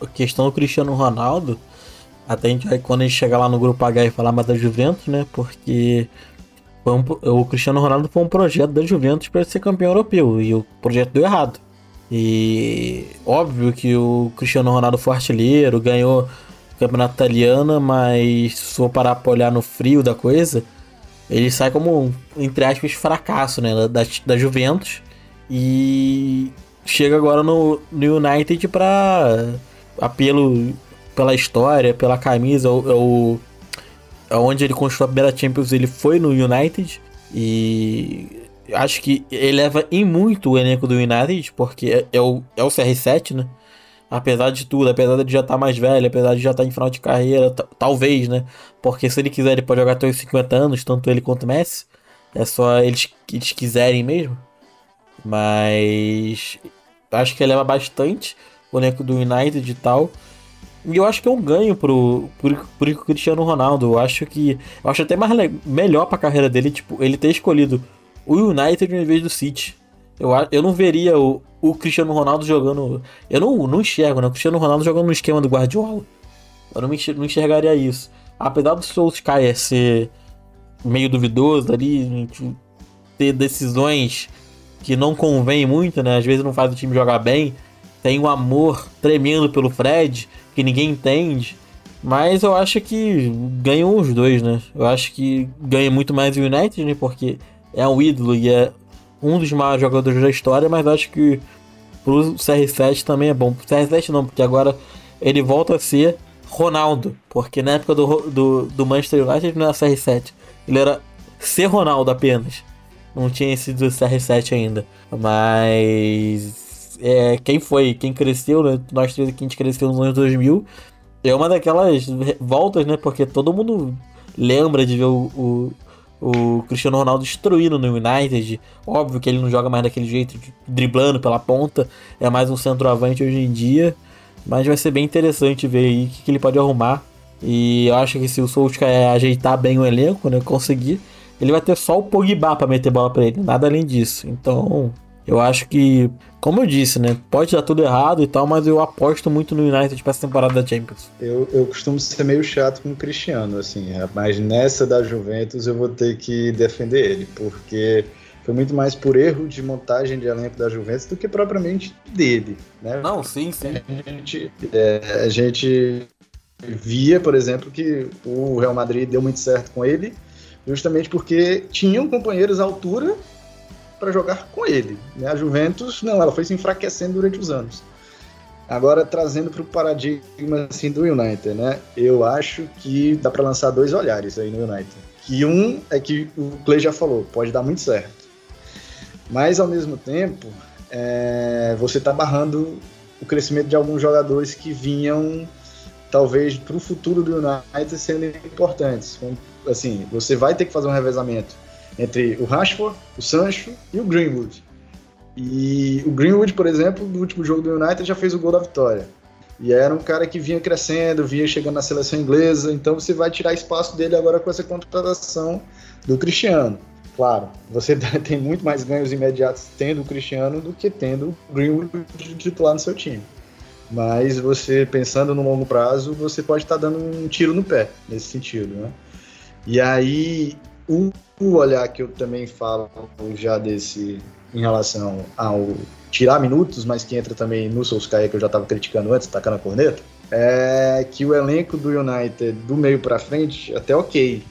a questão do Cristiano Ronaldo até a gente vai, quando a gente chegar lá no grupo H e falar mais da Juventus, né? Porque um, o Cristiano Ronaldo foi um projeto da Juventus para ser campeão europeu e o projeto deu errado. E óbvio que o Cristiano Ronaldo foi artilheiro, ganhou o campeonato italiano, mas se for parar para olhar no frio da coisa, ele sai como, entre aspas, fracasso né, da, da Juventus e chega agora no, no United para apelo pela história, pela camisa, o, onde ele construiu a primeira Champions, ele foi no United e acho que eleva em muito o elenco do United, porque é, é o, é o CR7, né? Apesar de tudo, apesar de já estar tá mais velho, apesar de já estar tá em final de carreira, talvez, né? Porque se ele quiser, ele pode jogar até os 50 anos, tanto ele quanto o Messi. É só eles, eles quiserem mesmo. Mas acho que eleva bastante o elenco do United e tal. E eu acho que é um ganho pro, pro, pro Cristiano Ronaldo. Eu acho que. Eu acho até mais melhor pra carreira dele, tipo, ele ter escolhido o United em vez do City. Eu, eu não veria o, o Cristiano Ronaldo jogando. Eu não, não enxergo, né? O Cristiano Ronaldo jogando no esquema do Guardiola. Eu não, enxer- não enxergaria isso. Apesar do Solskjaer ser meio duvidoso ali, ter decisões que não convém muito, né? Às vezes não faz o time jogar bem. Tem um amor tremendo pelo Fred, que ninguém entende. Mas eu acho que ganham os dois, né? Eu acho que ganha muito mais o United, né? Porque é um ídolo e é um dos maiores jogadores da história, mas acho que pro CR7 também é bom. Pro CR7 não, porque agora ele volta a ser Ronaldo. Porque na época do, do, do Manchester United não era CR7. Ele era ser Ronaldo apenas. Não tinha esse do CR7 ainda. Mas. É, quem foi? Quem cresceu, né? Nós três aqui, a gente cresceu nos anos 2000. É uma daquelas voltas, né? Porque todo mundo lembra de ver o, o, o Cristiano Ronaldo destruindo no United. Óbvio que ele não joga mais daquele jeito, driblando pela ponta. É mais um centroavante hoje em dia. Mas vai ser bem interessante ver aí o que, que ele pode arrumar. E eu acho que se o Solskjaer ajeitar bem o elenco, né? Conseguir, ele vai ter só o Pogba pra meter bola pra ele. Nada além disso. Então, eu acho que, como eu disse, né? Pode dar tudo errado e tal, mas eu aposto muito no United pra essa temporada da Champions. Eu, eu costumo ser meio chato com o Cristiano, assim, mas nessa da Juventus eu vou ter que defender ele, porque foi muito mais por erro de montagem de elenco da Juventus do que propriamente dele, né? Não, sim, sim. A gente, é, a gente via, por exemplo, que o Real Madrid deu muito certo com ele, justamente porque tinham companheiros à altura para jogar com ele. né? A Juventus, não, ela foi se enfraquecendo durante os anos. Agora, trazendo para o paradigma assim, do United, né? Eu acho que dá para lançar dois olhares aí no United. Que um é que o Clay já falou, pode dar muito certo. Mas, ao mesmo tempo, é, você está barrando o crescimento de alguns jogadores que vinham, talvez, para o futuro do United sendo importantes. Assim, você vai ter que fazer um revezamento entre o Rashford, o Sancho e o Greenwood. E o Greenwood, por exemplo, no último jogo do United já fez o gol da vitória. E era um cara que vinha crescendo, vinha chegando na seleção inglesa, então você vai tirar espaço dele agora com essa contratação do Cristiano. Claro, você tem muito mais ganhos imediatos tendo o Cristiano do que tendo o Greenwood titular no seu time. Mas você pensando no longo prazo, você pode estar dando um tiro no pé nesse sentido, né? E aí, o o olhar que eu também falo já desse em relação ao tirar minutos, mas que entra também no Solskjaer, que eu já estava criticando antes, tacando a corneta, é que o elenco do United do meio para frente até ok,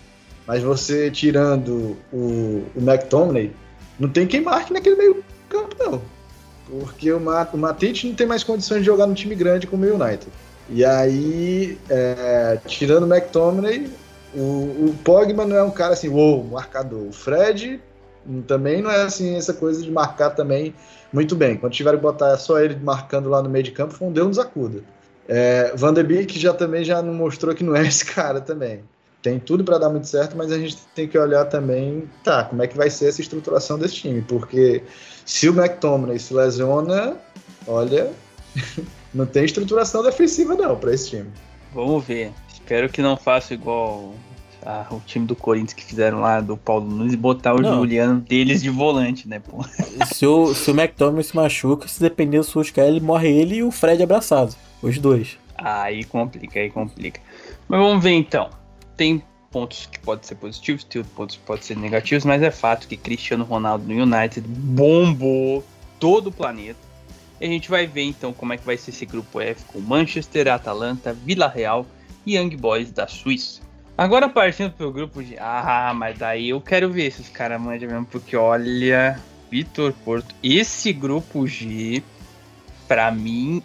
mas você tirando o, o McTominay, não tem quem marque naquele meio campo não, porque o, Ma, o não tem mais condições de jogar no time grande como o United. E aí, é, tirando o McTominay, o, o Pogba não é um cara assim, uou, marcador. O Fred também não é assim, essa coisa de marcar também muito bem. Quando tiver que botar só ele marcando lá no meio de campo, foi um Deus nos acuda. É, Van der Beek já também já não mostrou que não é esse cara também. Tem tudo para dar muito certo, mas a gente tem que olhar também, tá, como é que vai ser essa estruturação desse time, porque se o McTominay se lesiona, olha, não tem estruturação defensiva não para esse time. Vamos ver. Espero que não faça igual a- o time do Corinthians que fizeram lá do Paulo Nunes e botar o Não. Juliano deles de volante, né, pô? se, o, se o McTominay se machuca, se depender do Solskjaer, ele morre ele e o Fred abraçado. Os dois. Aí complica, aí complica. Mas vamos ver então. Tem pontos que podem ser positivos, tem pontos que podem ser negativos, mas é fato que Cristiano Ronaldo no United bombou todo o planeta. E a gente vai ver então como é que vai ser esse grupo F com Manchester, Atalanta, Vila Real e Young Boys da Suíça. Agora partindo pro grupo de. Ah, mas daí eu quero ver se os caras manjam mesmo, porque olha, Vitor Porto, esse grupo G, pra mim,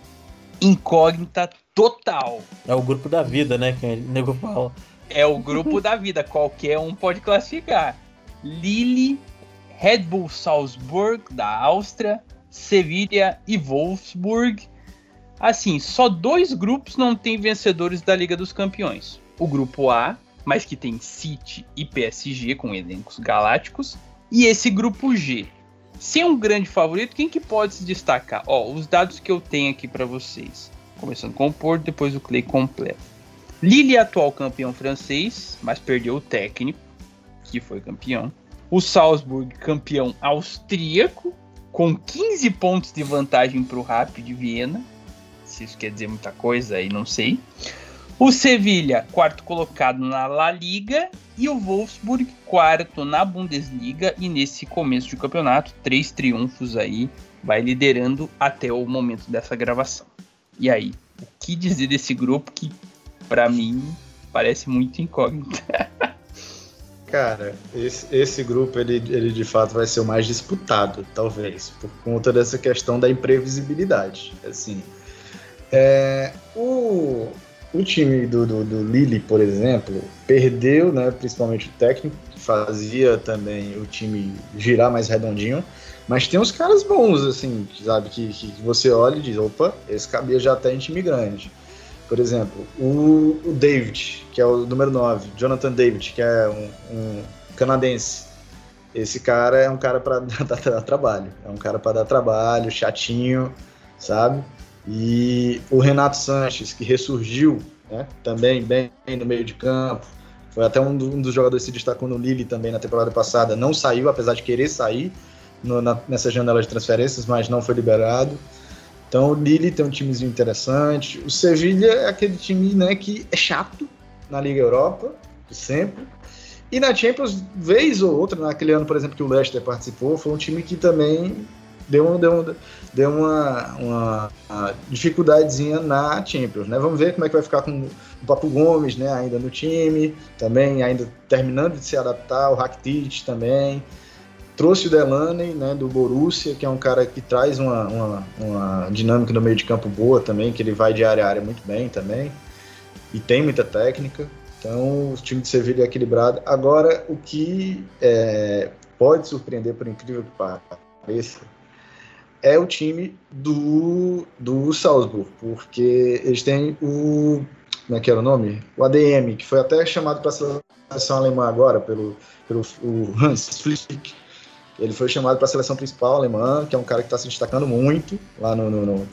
incógnita total. É o grupo da vida, né? Que o nego fala. É o grupo da vida, qualquer um pode classificar. Lille, Red Bull Salzburg da Áustria, Sevilha e Wolfsburg. Assim, só dois grupos não tem vencedores da Liga dos Campeões. O grupo A, mas que tem City e PSG com elencos galácticos, e esse grupo G. Sem um grande favorito, quem que pode se destacar? Ó, os dados que eu tenho aqui para vocês. Começando com o Porto, depois o Clay completo. Lille atual campeão francês, mas perdeu o técnico, que foi campeão. O Salzburg, campeão austríaco, com 15 pontos de vantagem para o Rapid Viena. Se isso quer dizer muita coisa, aí não sei. O Sevilha, quarto colocado na La Liga, e o Wolfsburg, quarto na Bundesliga. E nesse começo de campeonato, três triunfos aí, vai liderando até o momento dessa gravação. E aí, o que dizer desse grupo que, para mim, parece muito incógnito? Cara, esse, esse grupo, ele, ele de fato vai ser o mais disputado, talvez, por conta dessa questão da imprevisibilidade. Assim, é, o, o time do, do, do Lille, por exemplo, perdeu, né, principalmente o técnico, que fazia também o time girar mais redondinho, mas tem uns caras bons, assim, sabe, que, que você olha e diz, opa, esse cabia já até em time grande. Por exemplo, o, o, David, que é o número 9, Jonathan David, que é um, um canadense. Esse cara é um cara para dar, trabalho. É um cara para dar trabalho, chatinho, sabe? E o Renato Sanches, que ressurgiu né, também bem no meio de campo. Foi até um, do, dos jogadores que se destacou no Lille também na temporada passada. Não saiu, apesar de querer sair no, na, nessa janela de transferências, mas não foi liberado. Então o Lille tem um timezinho interessante. O Sevilla é aquele time né, que é chato na Liga Europa, sempre. E na Champions, vez ou outra, naquele ano, por exemplo, que o Leicester participou, foi um time que também deu, deu, deu uma, uma, uma dificuldadezinha na Champions. Né? Vamos ver como é que vai ficar com o Papo Gomes né, ainda no time, também ainda terminando de se adaptar, o Rakitic também. Trouxe o Delaney, né, do Borussia, que é um cara que traz uma, uma, uma, dinâmica no meio de campo boa também, que ele vai de área a área muito bem também. E tem muita técnica. Então, o time de Sevilha é equilibrado. Agora, o que é, pode surpreender, por incrível que pareça, é o time do, do Salzburg, porque eles têm o. Como é que era o nome? O ADM, que foi até chamado para a seleção alemã agora, pelo, pelo o Hans Flick ele foi chamado para a seleção principal alemã, que é um cara que está se destacando muito lá no, no, no,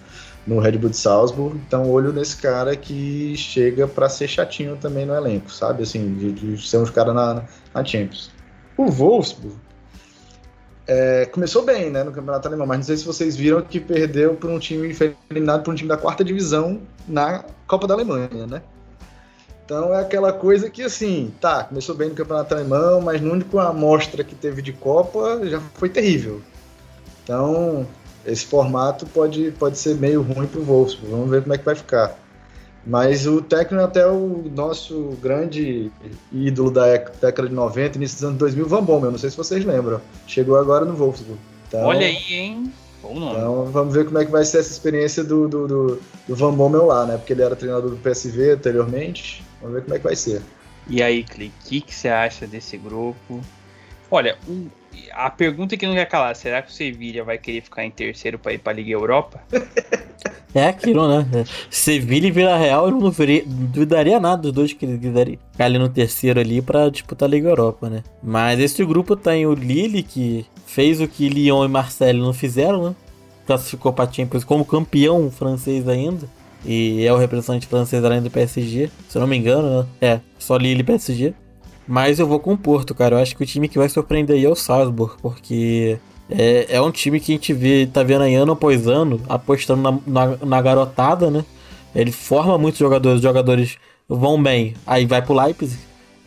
no Red Bull de Salzburg. Então, olho nesse cara que chega para ser chatinho também no elenco, sabe? Assim, de, de ser um cara na, na Champions. O Wolfsburg é, começou bem, né, no campeonato alemão, mas não sei se vocês viram que perdeu por um time foi eliminado por um time da quarta divisão na Copa da Alemanha, né? Então é aquela coisa que, assim, tá, começou bem no campeonato alemão, mas no único amostra que teve de Copa já foi terrível. Então, esse formato pode, pode ser meio ruim pro Wolfsburg. Vamos ver como é que vai ficar. Mas o técnico é até o nosso grande ídolo da década de 90, início dos anos 2000, Van Bommel, não sei se vocês lembram. Chegou agora no Wolfsburg. Então, Olha aí, hein? Então vamos ver como é que vai ser essa experiência do, do, do, do Van Bommel lá, né? Porque ele era treinador do PSV anteriormente. Vamos ver como é que vai ser. E aí, Clay, o que, que você acha desse grupo? Olha, um, a pergunta que não quer calar, será que o Sevilha vai querer ficar em terceiro para ir para a Liga Europa? É aquilo, né? Sevilha e Vila Real, eu não duvidaria nada dos dois que quiserem ficar ali no terceiro ali para disputar a Liga Europa, né? Mas esse grupo tem o Lille, que fez o que Lyon e Marseille não fizeram, né? Classificou para Champions como campeão francês ainda. E é o representante francês além do PSG, se eu não me engano, né? É, só Lille e PSG. Mas eu vou com o Porto, cara. Eu acho que o time que vai surpreender aí é o Salzburg, porque é, é um time que a gente vê, tá vendo aí ano após ano, apostando na, na, na garotada, né? Ele forma muitos jogadores, os jogadores vão bem, aí vai pro Leipzig,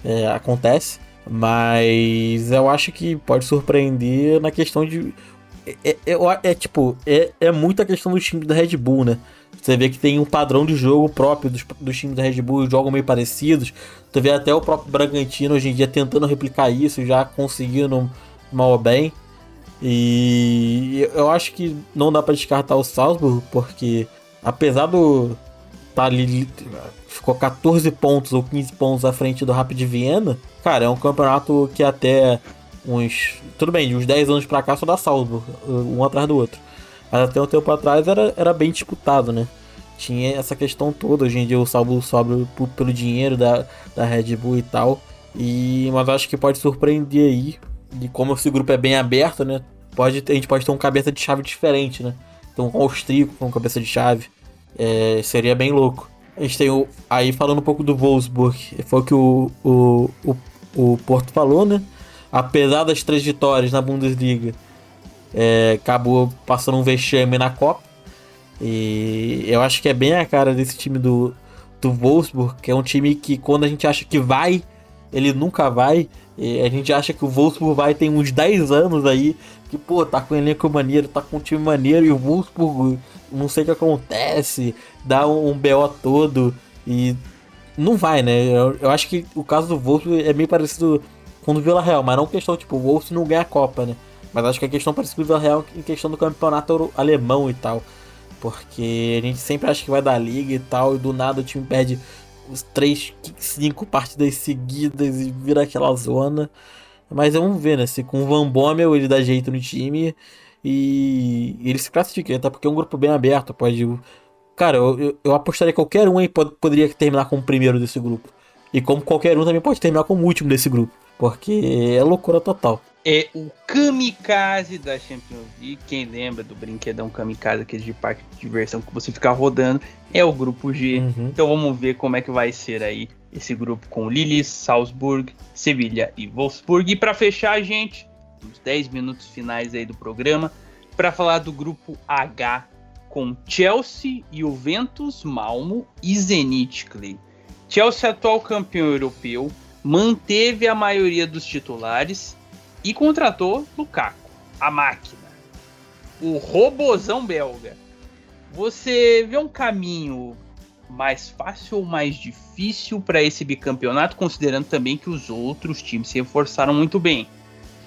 é, acontece. Mas eu acho que pode surpreender na questão de. É, é, é, tipo, é, é muita questão do time da Red Bull, né? Você vê que tem um padrão de jogo próprio dos, dos times da Red Bull, jogam meio parecidos. Tu vê até o próprio Bragantino hoje em dia tentando replicar isso, já conseguindo mal ou bem. E eu acho que não dá para descartar o Salzburg, porque apesar do tá ali ficou 14 pontos ou 15 pontos à frente do Rapid Viena, cara, é um campeonato que até uns, tudo bem, de uns 10 anos para cá só dá Salzburg, um atrás do outro. Mas até um tempo atrás era, era bem disputado, né? Tinha essa questão toda. Hoje em dia o Salvo sobe pelo dinheiro da, da Red Bull e tal. E, mas acho que pode surpreender aí. E como esse grupo é bem aberto, né? Pode, a gente pode ter um cabeça de chave diferente, né? Então um austríaco com cabeça de chave. É, seria bem louco. A gente tem o. Aí falando um pouco do Wolfsburg, foi o que o, o, o, o Porto falou, né? Apesar das três vitórias na Bundesliga, é, acabou passando um vexame na Copa. E eu acho que é bem a cara desse time do, do Wolfsburg, que é um time que quando a gente acha que vai, ele nunca vai. E a gente acha que o Wolfsburg vai tem uns 10 anos aí, que pô, tá com um elenco maneiro, tá com um time maneiro, e o Wolfsburg não sei o que acontece, dá um, um BO todo e não vai, né? Eu, eu, acho que o caso do Wolfsburg é meio parecido com o do Vila Real, mas não questão, tipo, o Wolfsburg não ganha a Copa, né? Mas acho que a questão parecida com o Real em questão do campeonato alemão e tal. Porque a gente sempre acha que vai dar liga e tal, e do nada o time perde os 3, 5 partidas seguidas e vira aquela zona. Mas vamos ver, né? Se com o Van Bommel ele dá jeito no time e ele se classifica, até porque é um grupo bem aberto. Pode. Cara, eu, eu, eu apostaria que qualquer um aí pode, poderia terminar como primeiro desse grupo. E como qualquer um também pode terminar como último desse grupo. Porque é loucura total. É o kamikaze da Champions League. Quem lembra do brinquedão kamikaze, aquele de parque de diversão que você fica rodando, é o grupo G. Uhum. Então vamos ver como é que vai ser aí esse grupo com Lille, Salzburg, Sevilha e Wolfsburg. E para fechar, gente, os 10 minutos finais aí do programa, para falar do grupo H com Chelsea, Juventus, Malmo e Zenit Clay. Chelsea, atual campeão europeu, manteve a maioria dos titulares e contratou Lukaku, a máquina, o robozão belga. Você vê um caminho mais fácil ou mais difícil para esse bicampeonato, considerando também que os outros times se reforçaram muito bem.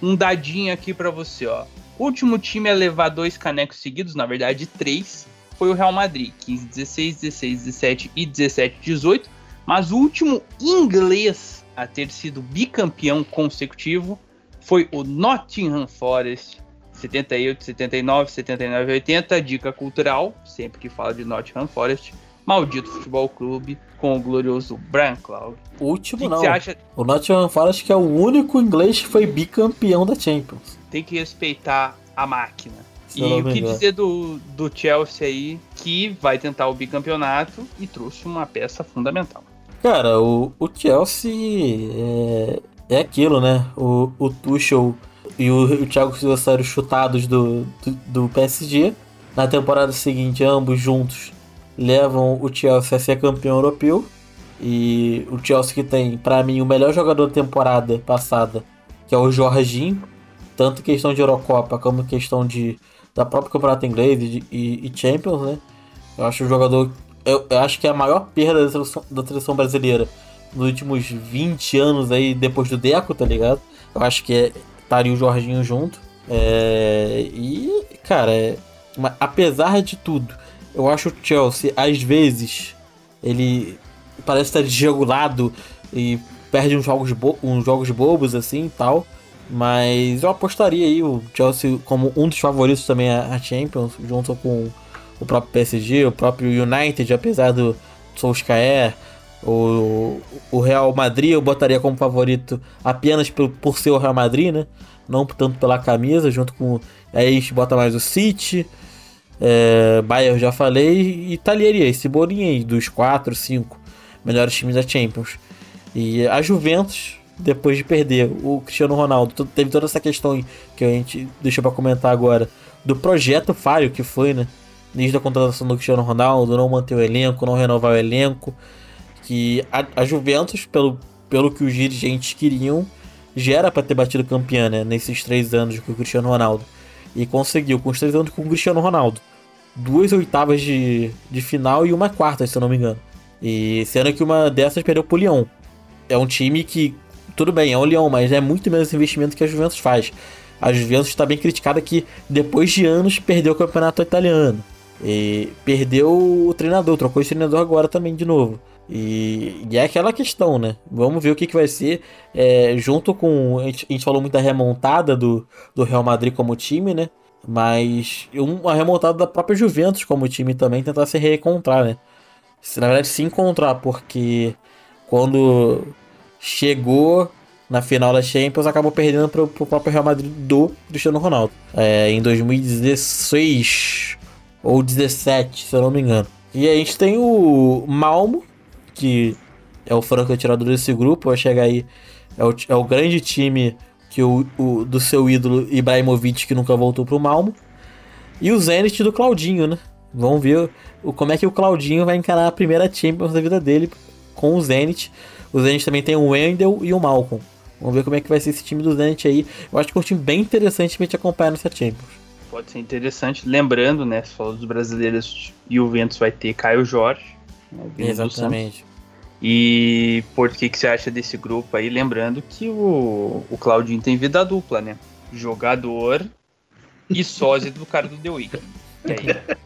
Um dadinho aqui para você, ó. O último time a levar dois canecos seguidos, na verdade três, foi o Real Madrid, 15, 16, 16, 17 e 17, 18. Mas o último inglês a ter sido bicampeão consecutivo foi o Nottingham Forest, 78, 79, 79, 80. Dica cultural, sempre que fala de Nottingham Forest, Maldito Futebol Clube com o glorioso Brian Cloud. O último que não. Que acha... O Nottingham Forest que é o único inglês que foi bicampeão da Champions. Tem que respeitar a máquina. Se e o que dizer do, do Chelsea aí, que vai tentar o bicampeonato e trouxe uma peça fundamental. Cara, o, o Chelsea é, é aquilo, né? O, o Tuchel e o, o Thiago Silva saíram chutados do, do, do PSG. Na temporada seguinte, ambos juntos levam o Chelsea a ser campeão europeu. E o Chelsea que tem, para mim, o melhor jogador da temporada passada, que é o Jorginho. Tanto questão de Eurocopa como questão de da própria campeonato inglês e, e, e Champions, né? Eu acho o jogador. Eu, eu, acho que é a maior perda da seleção, da seleção brasileira nos últimos 20 anos aí, depois do Deco, tá ligado? Eu acho que é, estaria o Jorginho junto. É, e, cara, é, apesar de tudo, eu acho o Chelsea, às vezes, ele parece estar desregulado e perde uns jogos, uns jogos bobos assim e tal. Mas eu apostaria aí o Chelsea como um dos favoritos também a Champions, junto com o próprio PSG, o próprio United, apesar do Solskjaer. O, o Real Madrid eu botaria como favorito apenas por, por ser o Real Madrid, né? Não tanto pela camisa, junto com. Aí a gente bota mais o City. É, Bayern já falei, e talheria esse bolinho aí dos 4, 5 melhores times da Champions. E a Juventus, depois de perder o Cristiano Ronaldo, teve toda essa questão que a gente deixou para comentar agora, do projeto falho que foi, né? Desde a contratação do Cristiano Ronaldo, não manter o elenco, não renovar o elenco. Que a, a Juventus, pelo, pelo que os dirigentes queriam, já era para ter batido campeã, né? Nesses três anos com o Cristiano Ronaldo. E conseguiu, com os três anos com o Cristiano Ronaldo duas oitavas de, de final e uma quarta, se eu não me engano. E sendo que uma dessas perdeu pro Lyon. É um time que, tudo bem, é o Lyon, mas é muito menos investimento que a Juventus faz. A Juventus está bem criticada que depois de anos perdeu o campeonato italiano. E perdeu o treinador, trocou esse treinador agora também de novo. E, e, é aquela questão, né? Vamos ver o que, que vai ser. É, junto com. A gente, a gente, falou muito da remontada do, do Real Madrid como time, né? Mas uma remontada da própria Juventus como time também tentar se reencontrar, né? Na verdade, se encontrar, porque quando chegou na final da Champions, acabou perdendo pro, pro próprio Real Madrid do Cristiano Ronaldo. É, em 2016 ou 17, se eu não me engano. E a gente tem o Malmo, que é o franco atirador desse grupo, vai chegar aí. É o, é o grande time que o, o, do seu ídolo Ibrahimovic, que nunca voltou pro Malmo. E o Zenit do Claudinho, né? Vamos ver o, como é que o Claudinho vai encarar a primeira Champions da vida dele com o Zenit. O Zenit também tem o Wendel e o Malcolm. Vamos ver como é que vai ser esse time do Zenit aí. Eu acho que é um time bem interessante pra gente acompanhar nessa Champions. Pode ser interessante. Lembrando, né? Falou dos brasileiros e o Ventus vai ter Caio Jorge. Né. Exatamente. E por que, que você acha desse grupo aí? Lembrando que o, o Claudinho tem vida dupla, né? Jogador e sósia do cara do The Weeknd. E aí?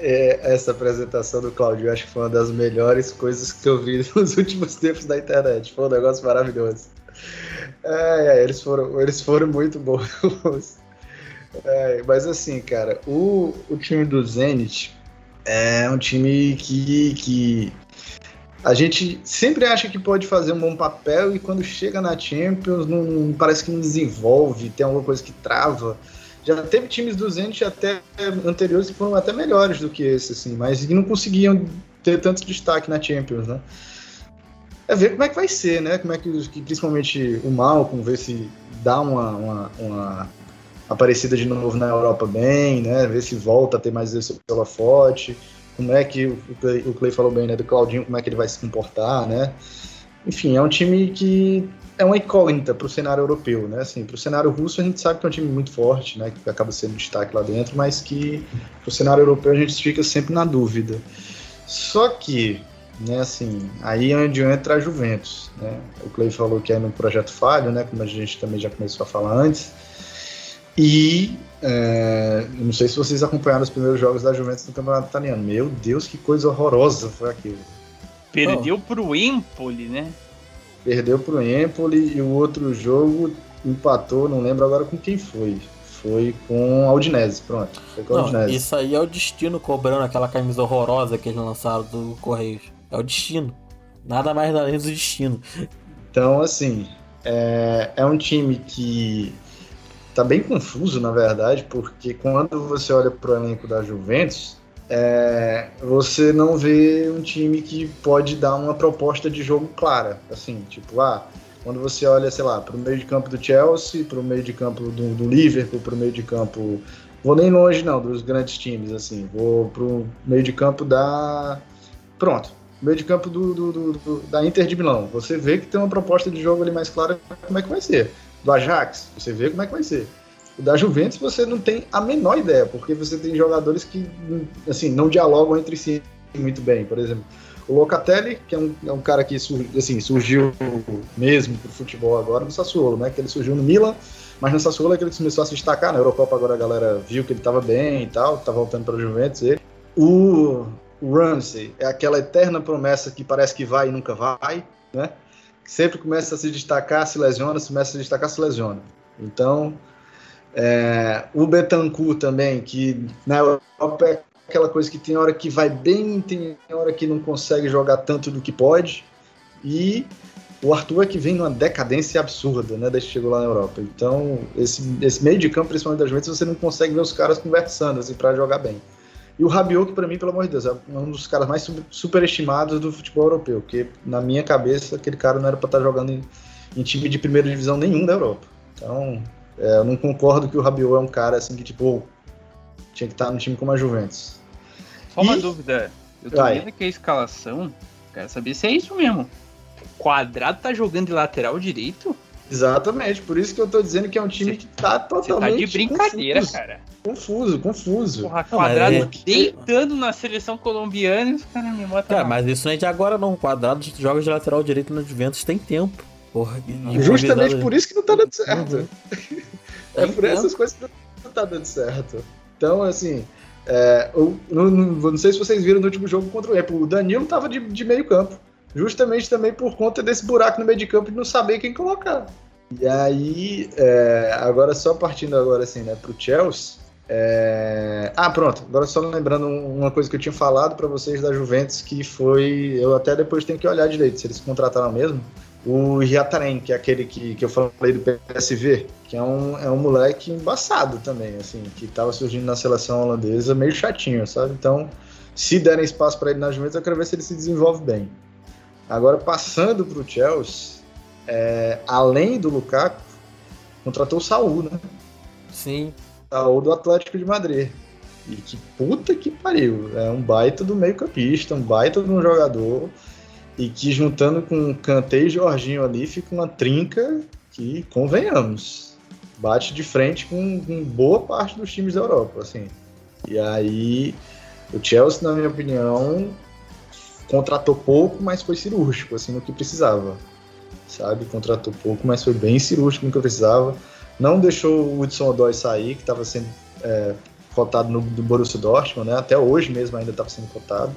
É, essa apresentação do Claudio acho que foi uma das melhores coisas que eu vi nos últimos tempos da internet. Foi um negócio maravilhoso. É, é, eles, foram, eles foram muito bons. É, mas assim, cara, o, o time do Zenit é um time que, que a gente sempre acha que pode fazer um bom papel e quando chega na Champions não parece que não desenvolve, tem alguma coisa que trava. Já teve times do Zenit até anteriores que foram até melhores do que esse, assim, mas não conseguiam ter tanto destaque na Champions, né? É ver como é que vai ser, né? Como é que, que principalmente o Malcolm, ver se dá uma, uma, uma, aparecida de novo na Europa bem, né? Ver se volta a ter mais esse pela forte. Como é que o Clay, o Clay falou bem, né? Do Claudinho, como é que ele vai se comportar, né? Enfim, é um time que é uma incógnita para o cenário europeu, né? Assim, para o cenário russo a gente sabe que é um time muito forte, né? Que acaba sendo destaque lá dentro, mas que para o cenário europeu a gente fica sempre na dúvida. Só que, né? Assim, aí é onde entra a Juventus, né? O Clay falou que é no projeto falho, né? Como a gente também já começou a falar antes. E é, não sei se vocês acompanharam os primeiros jogos da Juventus no Campeonato Italiano. Meu Deus, que coisa horrorosa foi aquilo. Perdeu oh. pro Empoli, né? Perdeu pro Empoli e o outro jogo empatou, não lembro agora com quem foi. Foi com a Udinese, pronto. Foi com a Não, Udinese. isso aí é o destino cobrando aquela camisa horrorosa que eles lançaram do Correios. É o destino. Nada mais nada menos do destino. Então, assim, é, é um time que tá bem confuso, na verdade, porque quando você olha pro elenco da Juventus, é, você não vê um time que pode dar uma proposta de jogo clara. Assim, tipo, ah, quando você olha, sei lá, para o meio de campo do Chelsea, para o meio de campo do, do Liverpool, para o meio de campo. Vou nem longe, não, dos grandes times, assim. Vou para o meio de campo da. Pronto. Meio de campo do, do, do, da Inter de Milão. Você vê que tem uma proposta de jogo ali mais clara como é que vai ser. Do Ajax, você vê como é que vai ser. O da Juventus você não tem a menor ideia, porque você tem jogadores que assim, não dialogam entre si muito bem. Por exemplo, o Locatelli, que é um, é um cara que assim, surgiu mesmo pro futebol agora no Sassuolo, né? Que ele surgiu no Milan, mas no Sassuolo é que ele começou a se destacar. Na Eurocopa agora a galera viu que ele estava bem e tal, tá voltando para Juventus ele. O Ramsey é aquela eterna promessa que parece que vai e nunca vai, né? Sempre começa a se destacar, se lesiona, se começa a se destacar, se lesiona. Então, é, o Betancourt também, que na Europa é aquela coisa que tem hora que vai bem, tem hora que não consegue jogar tanto do que pode. E o Arthur é que vem numa decadência absurda, né, desde que chegou lá na Europa. Então, esse, esse meio de campo, principalmente da Juventus, você não consegue ver os caras conversando assim, para jogar bem. E o Rabiot, que para mim, pelo amor de Deus, é um dos caras mais superestimados do futebol europeu, porque na minha cabeça aquele cara não era para estar tá jogando em, em time de primeira divisão nenhum da Europa. Então, é, eu não concordo que o Rabiot é um cara assim que, tipo, tinha que estar no time como a Juventus. Só uma E- dúvida. Eu tô Vai. vendo aqui a escalação. Quero saber se é isso mesmo. O Quadrado tá jogando de lateral direito? Exatamente, por isso que eu tô dizendo que é um time Cê- que tá Você tá totalmente de brincadeira, confuso, cara. confuso, confuso. Porra, Não, Quadrado é- deitando na seleção colombiana e os caras me botam Cara, mas isso não é de agora não. Quadrado jogos de lateral direito no Juventus tem tempo. Porra, e- Justamente por isso que não tá dando certo. Uhum. É por essas coisas que não tá dando certo. Então, assim, é, eu, não, não- não sei se vocês viram no último jogo contra o Apple, o Danilo tava de, de meio campo. Justamente também por conta desse buraco no meio de campo de não saber quem colocar. E aí, é, agora só partindo agora assim, né, pro Chelsea. é, Ah, pronto. Agora só lembrando um- uma coisa que eu tinha falado para vocês da Juventus, que foi. Eu até depois tenho que olhar direito se eles contrataram mesmo. O Riataren, que é aquele que, que eu falei do PSV, que é um, é um moleque embaçado também, assim, que tava surgindo na seleção holandesa meio chatinho, sabe? Então, se derem espaço para ele na Juventus, eu quero ver se ele se desenvolve bem. Agora, passando pro Chelsea, é, além do Lukaku, contratou o Saul, né? Sim. Saul do Atlético de Madrid. E que puta que pariu. É um baita do meio-campista, um baita de um jogador. E que juntando com Kanté e Jorginho ali fica uma trinca que, convenhamos, bate de frente com, com boa parte dos times da Europa. Assim. E aí, o Chelsea, na minha opinião, contratou pouco, mas foi cirúrgico, assim, no que precisava. Sabe? Contratou pouco, mas foi bem cirúrgico no que precisava. Não deixou o Hudson Odoi sair, que estava sendo é, cotado no do Borussia Dortmund, né? Até hoje mesmo ainda estava sendo cotado.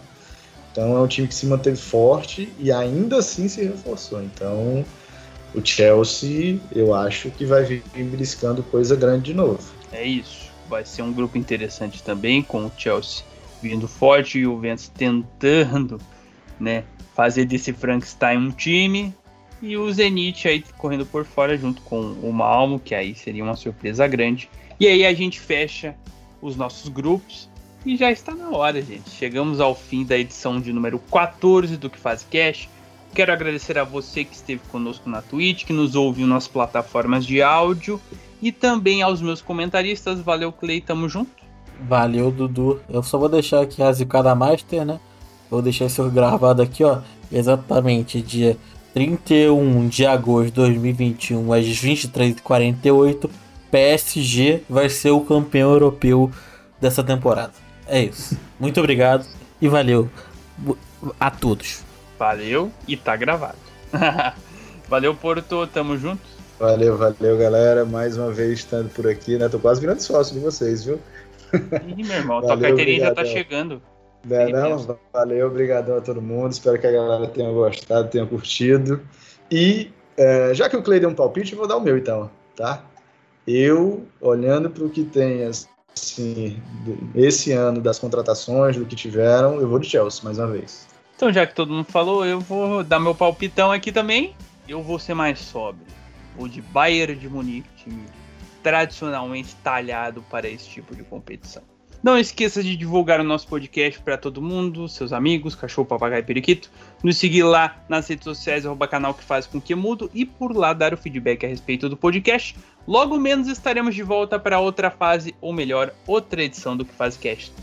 Então é um time que se manteve forte e ainda assim se reforçou. Então o Chelsea, eu acho que vai vir beliscando coisa grande de novo. É isso. Vai ser um grupo interessante também, com o Chelsea vindo forte e o Juventus tentando, né, fazer desse Frankenstein um time e o Zenit aí correndo por fora junto com o Malmo, que aí seria uma surpresa grande. E aí a gente fecha os nossos grupos e já está na hora, gente. Chegamos ao fim da edição de número 14 do Que Faz Cash. Quero agradecer a você que esteve conosco na Twitch, que nos ouviu nas plataformas de áudio e também aos meus comentaristas. Valeu, Clay, tamo junto. Valeu, Dudu. Eu só vou deixar aqui a Zicada Master, né? Vou deixar isso gravado aqui, ó. Exatamente dia 31 de agosto de 2021, às 23h48. PSG vai ser o campeão europeu dessa temporada. É isso. Muito obrigado e valeu a todos. Valeu e tá gravado. valeu, Porto. Tamo junto. Valeu, valeu, galera. Mais uma vez estando por aqui, né? Tô quase virando sócio de vocês, viu? Ih, meu irmão, valeu, tua carteirinha já tá chegando. Não, não, valeu, obrigadão a todo mundo. Espero que a galera tenha gostado, tenha curtido. E é, já que o Clay deu um palpite, eu vou dar o meu então, tá? Eu, olhando para o que tem assim, esse ano das contratações, do que tiveram, eu vou de Chelsea mais uma vez. Então, já que todo mundo falou, eu vou dar meu palpitão aqui também. Eu vou ser mais sóbrio. Vou de Bayern de Munique, time tradicionalmente talhado para esse tipo de competição. Não esqueça de divulgar o nosso podcast para todo mundo, seus amigos, cachorro, papagaio e periquito. Nos seguir lá nas redes sociais, arroba canal que faz com que mudo e por lá dar o feedback a respeito do podcast. Logo menos estaremos de volta para outra fase, ou melhor, outra edição do que faz cast.